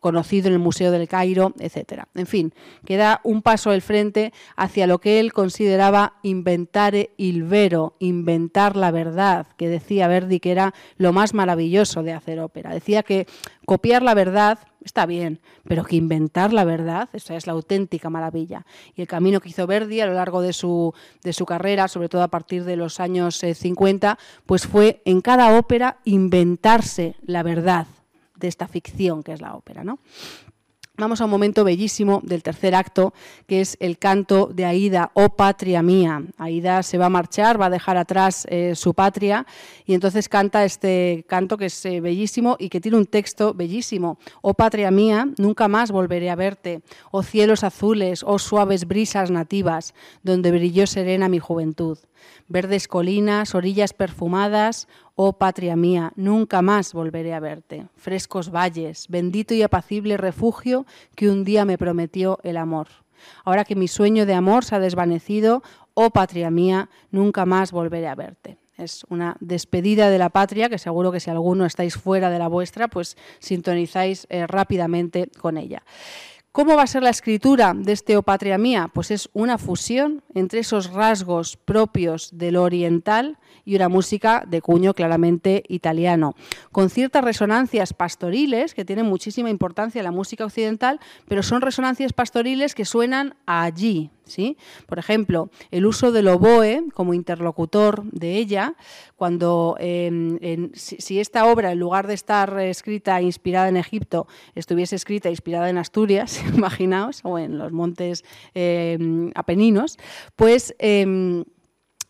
conocido en el Museo del Cairo, etcétera. En fin, queda un paso al frente hacia lo que él consideraba inventare il vero, inventar la verdad, que decía Verdi que era lo más maravilloso de hacer ópera. Decía que copiar la verdad está bien, pero que inventar la verdad, esa es la auténtica maravilla. Y el camino que hizo Verdi a lo largo de su, de su carrera, sobre todo a partir de los años 50, eh, pues fue en cada ópera inventarse la verdad de esta ficción que es la ópera. ¿no? Vamos a un momento bellísimo del tercer acto, que es el canto de Aida, oh patria mía. Aida se va a marchar, va a dejar atrás eh, su patria y entonces canta este canto que es eh, bellísimo y que tiene un texto bellísimo. Oh patria mía, nunca más volveré a verte. Oh cielos azules, oh suaves brisas nativas, donde brilló serena mi juventud. Verdes colinas, orillas perfumadas, oh patria mía, nunca más volveré a verte. Frescos valles, bendito y apacible refugio que un día me prometió el amor. Ahora que mi sueño de amor se ha desvanecido, oh patria mía, nunca más volveré a verte. Es una despedida de la patria que seguro que si alguno estáis fuera de la vuestra, pues sintonizáis eh, rápidamente con ella. ¿Cómo va a ser la escritura de este O Patria Mía? Pues es una fusión entre esos rasgos propios del oriental y una música de cuño claramente italiano, con ciertas resonancias pastoriles que tienen muchísima importancia en la música occidental, pero son resonancias pastoriles que suenan allí, ¿Sí? Por ejemplo, el uso del oboe como interlocutor de ella, cuando em, si, esta obra, en lugar de estar escrita inspirada en Egipto, estuviese escrita inspirada en Asturias, [laughs] imaginaos, o en los montes em, apeninos, pues em,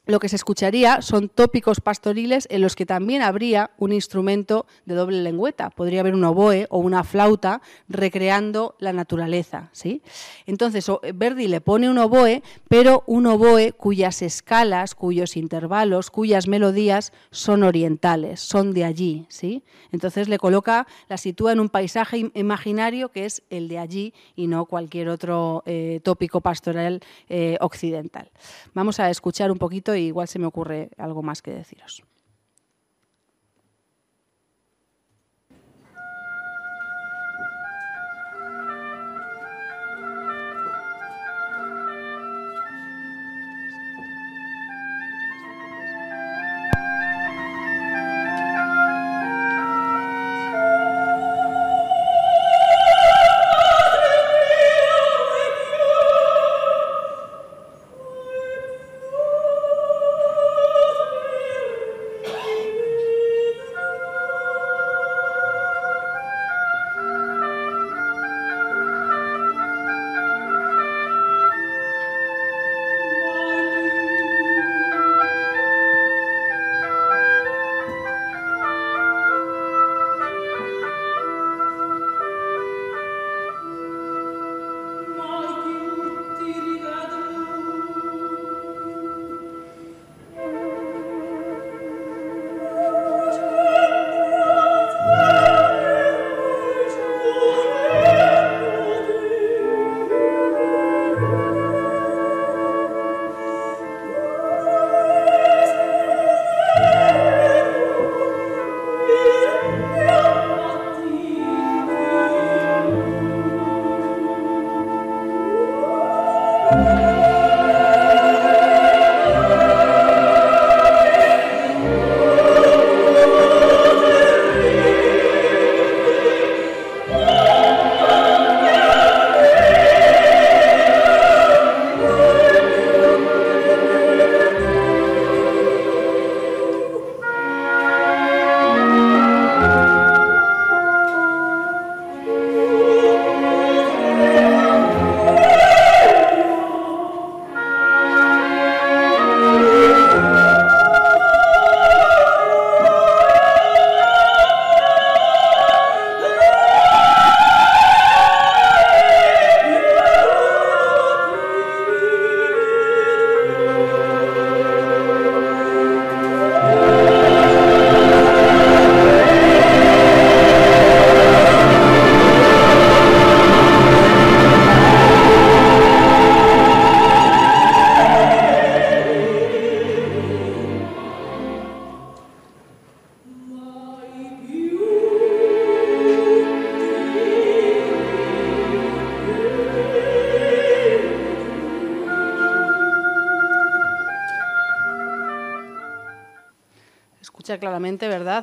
lo que se escucharía son tópicos pastoriles en los que también habría un instrumento de doble lengüeta. Podría haber un oboe o una flauta recreando la naturaleza. ¿sí? Entonces, Verdi le pone un oboe, pero un oboe cuyas escalas, cuyos intervalos, cuyas melodías son orientales, son de allí. ¿sí? Entonces le coloca, la sitúa en un paisaje imaginario que es el de allí y no cualquier otro eh, tópico pastoral eh, occidental. Vamos a escuchar un poquito igual se me ocurre algo más que deciros.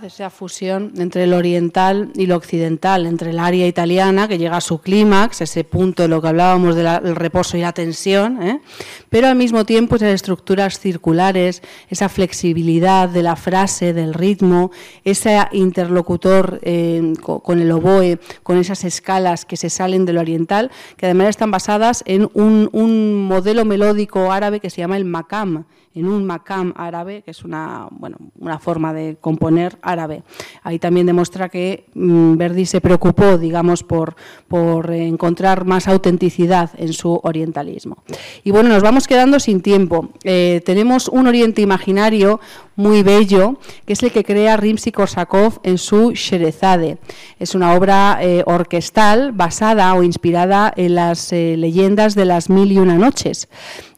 Esa fusión entre el oriental y lo occidental, entre el área italiana, que llega a su clímax, ese punto de lo que hablábamos del reposo y la tensión, ¿eh? pero al mismo tiempo esas estructuras circulares, esa flexibilidad de la frase, del ritmo, ese interlocutor eh, con el oboe, con esas escalas que se salen de lo oriental, que además están basadas en un, un modelo melódico árabe que se llama el makam, en un makam árabe, que es una, bueno, una forma de componer árabe. Ahí también demuestra que mm, Verdi se preocupó, digamos, por, por encontrar más autenticidad en su orientalismo. Y bueno, nos vamos quedando sin tiempo. Eh, tenemos un oriente imaginario muy bello, que es el que crea Rimsky-Korsakov en su Sherezade. Es una obra eh, orquestal basada o inspirada en las eh, leyendas de las mil y una noches.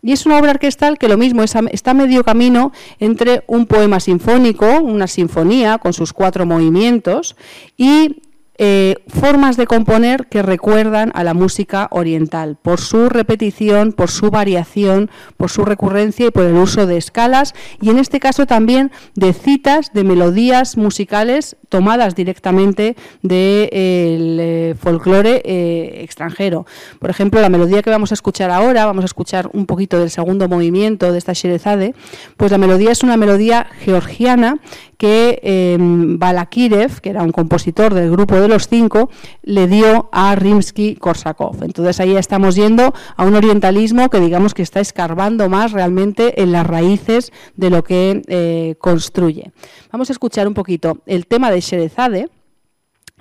Y es una obra orquestal que lo mismo está medio camino entre un poema sinfónico, una sinfonía con sus cuatro movimientos, y eh, formas de componer que recuerdan a la música oriental, por su repetición, por su variación, por su recurrencia y por el uso de escalas, y en este caso también de citas de melodías musicales tomadas directamente del eh, folclore eh, extranjero. Por ejemplo, la melodía que vamos a escuchar ahora, vamos a escuchar un poquito del segundo movimiento de esta Sherezade, pues la melodía es una melodía georgiana que em, Balakirev, que era un compositor del grupo de los cinco, le dio a Rimsky-Korsakov. Entonces ahí estamos yendo a un orientalismo que digamos que está escarbando más realmente en las raíces de lo que eh, construye. Vamos a escuchar un poquito el tema de Sherezade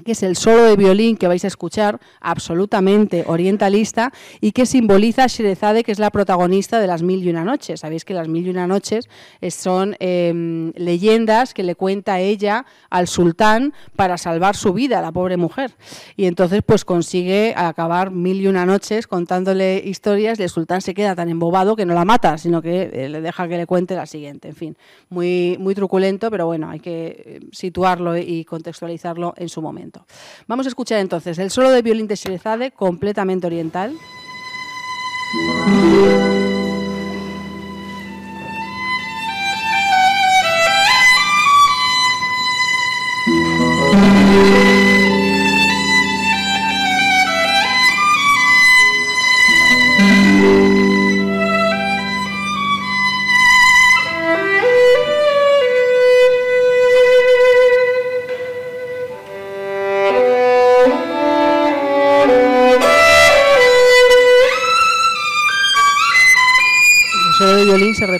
que es el solo de violín que vais a escuchar, absolutamente orientalista, y que simboliza a Sherezade, que es la protagonista de Las Mil y Una Noches. Sabéis que Las Mil y Una Noches son em, leyendas que le cuenta ella al sultán para salvar su vida, la pobre mujer. Y entonces pues consigue acabar Mil y Una Noches contándole historias y el sultán se queda tan embobado que no la mata, sino que eh, le deja que le cuente la siguiente. En fin, muy, muy truculento, pero bueno, hay que eh, situarlo y contextualizarlo en su momento. Vamos a escuchar entonces el solo de violín de Sherezade, completamente oriental.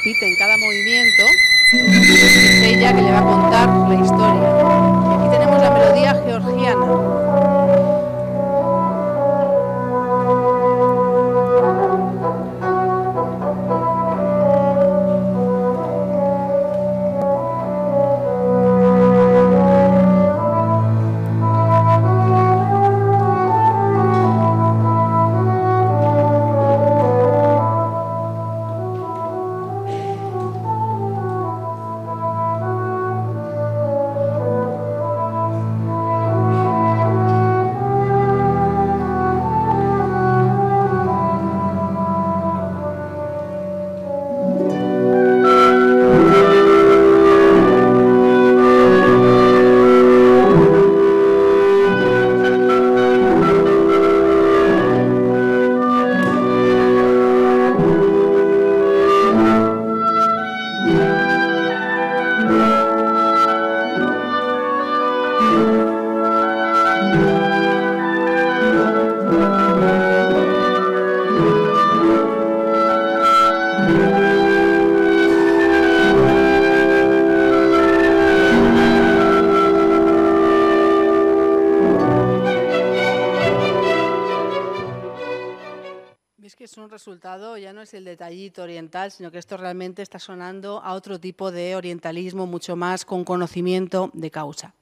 Se repite en cada movimiento, sino que esto realmente está sonando a otro tipo de orientalismo, mucho más con conocimiento de causa.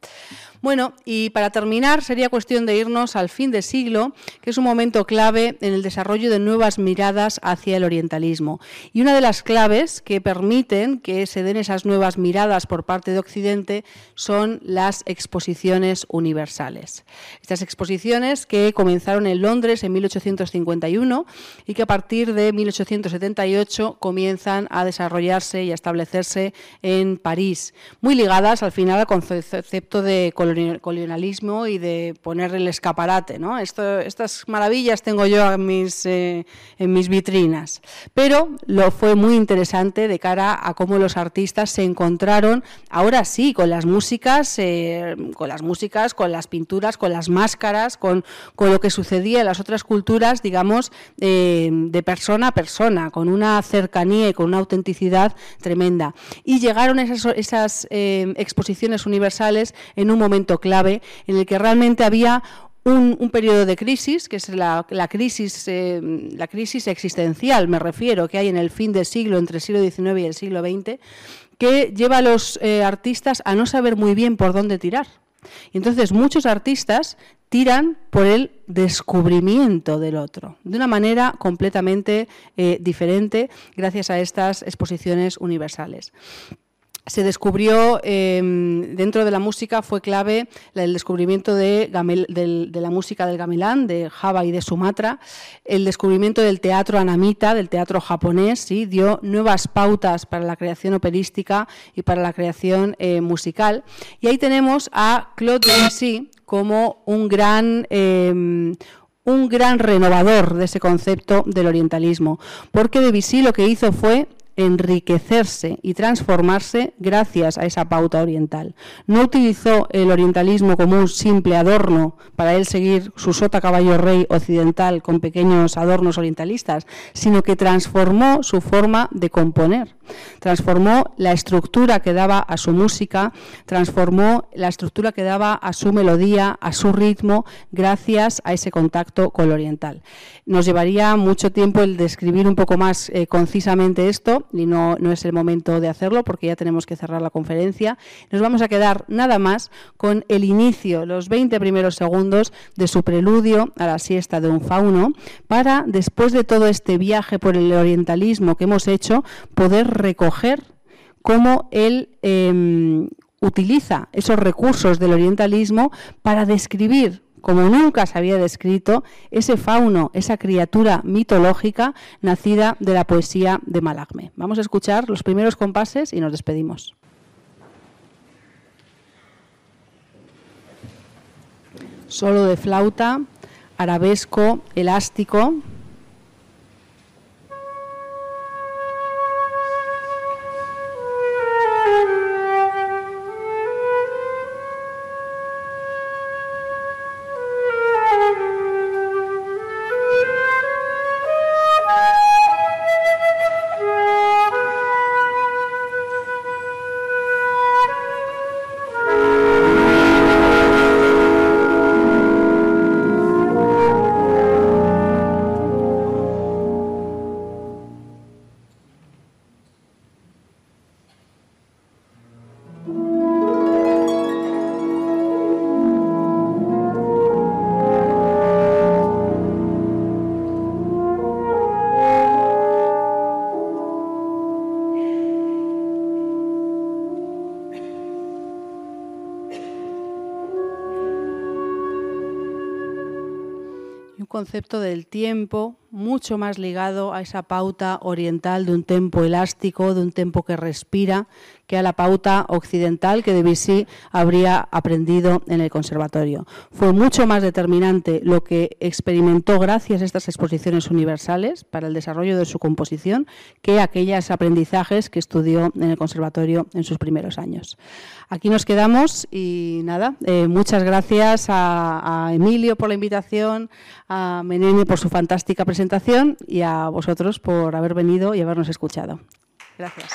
Bueno, y para terminar, sería cuestión de irnos al fin de siglo, que es un momento clave en el desarrollo de nuevas miradas hacia el orientalismo. Y una de las claves que permiten que se den esas nuevas miradas por parte de Occidente son las exposiciones universales. Estas exposiciones que comenzaron en Londres en 1851 y que a partir de 1878 comienzan a desarrollarse y a establecerse en París, muy ligadas al final al concepto de colonialismo y de poner el escaparate. ¿no? Estas maravillas tengo yo en mis, eh, en mis vitrinas. Pero lo fue muy interesante de cara a cómo los artistas se encontraron, ahora sí, con las músicas, eh, con las músicas, con las pinturas, con las máscaras, con, con, lo que sucedía en las otras culturas, digamos, eh, de persona a persona con una cercanía y con una autenticidad tremenda. Y llegaron esas, esas exposiciones universales en un momento clave en el que realmente había un, periodo de crisis, que es la, crisis, eh, la crisis existencial, me refiero, que hay en el fin del siglo, entre el siglo XIX y el siglo XX, que lleva a los eh, artistas a no saber muy bien por dónde tirar. Y entonces muchos artistas tiran por el descubrimiento del otro, de una manera completamente eh, diferente gracias a estas exposiciones universales se descubrió em, dentro de la música fue clave el descubrimiento de, la música del gamelán, de Java y de Sumatra, el descubrimiento del teatro anamita, del teatro japonés, ¿sí? dio nuevas pautas para la creación operística y para la creación eh, musical. Y ahí tenemos a Claude Debussy como un gran... Em, un gran renovador de ese concepto del orientalismo, porque Debussy lo que hizo fue enriquecerse y transformarse gracias a esa pauta oriental. No utilizó el orientalismo como un simple adorno para él seguir su sota caballo rey occidental con pequeños adornos orientalistas, sino que transformó su forma de componer, transformó la estructura que daba a su música, transformó la estructura que daba a su melodía, a su ritmo, gracias a ese contacto con lo oriental. Nos llevaría mucho tiempo el describir un poco más eh, concisamente esto, y no, no es el momento de hacerlo porque ya tenemos que cerrar la conferencia. Nos vamos a quedar nada más con el inicio, los 20 primeros segundos de su preludio a la siesta de un fauno, para después de todo este viaje por el orientalismo que hemos hecho, poder recoger cómo él em, utiliza esos recursos del orientalismo para describir como nunca se había descrito, ese fauno, esa criatura mitológica nacida de la poesía de Malagme. Vamos a escuchar los primeros compases y nos despedimos. Solo de flauta, arabesco, elástico, concepto del tiempo mucho más ligado a esa pauta oriental de un tempo elástico, de un tempo que respira, que a la pauta occidental que Debussy habría aprendido en el conservatorio. Fue mucho más determinante lo que experimentó gracias a estas exposiciones universales para el desarrollo de su composición que aquellos aprendizajes que estudió en el conservatorio en sus primeros años. Aquí nos quedamos y nada, eh, muchas gracias a, a Emilio por la invitación, a Menene por su fantástica presentación y a vosotros por haber venido y habernos escuchado. Gracias.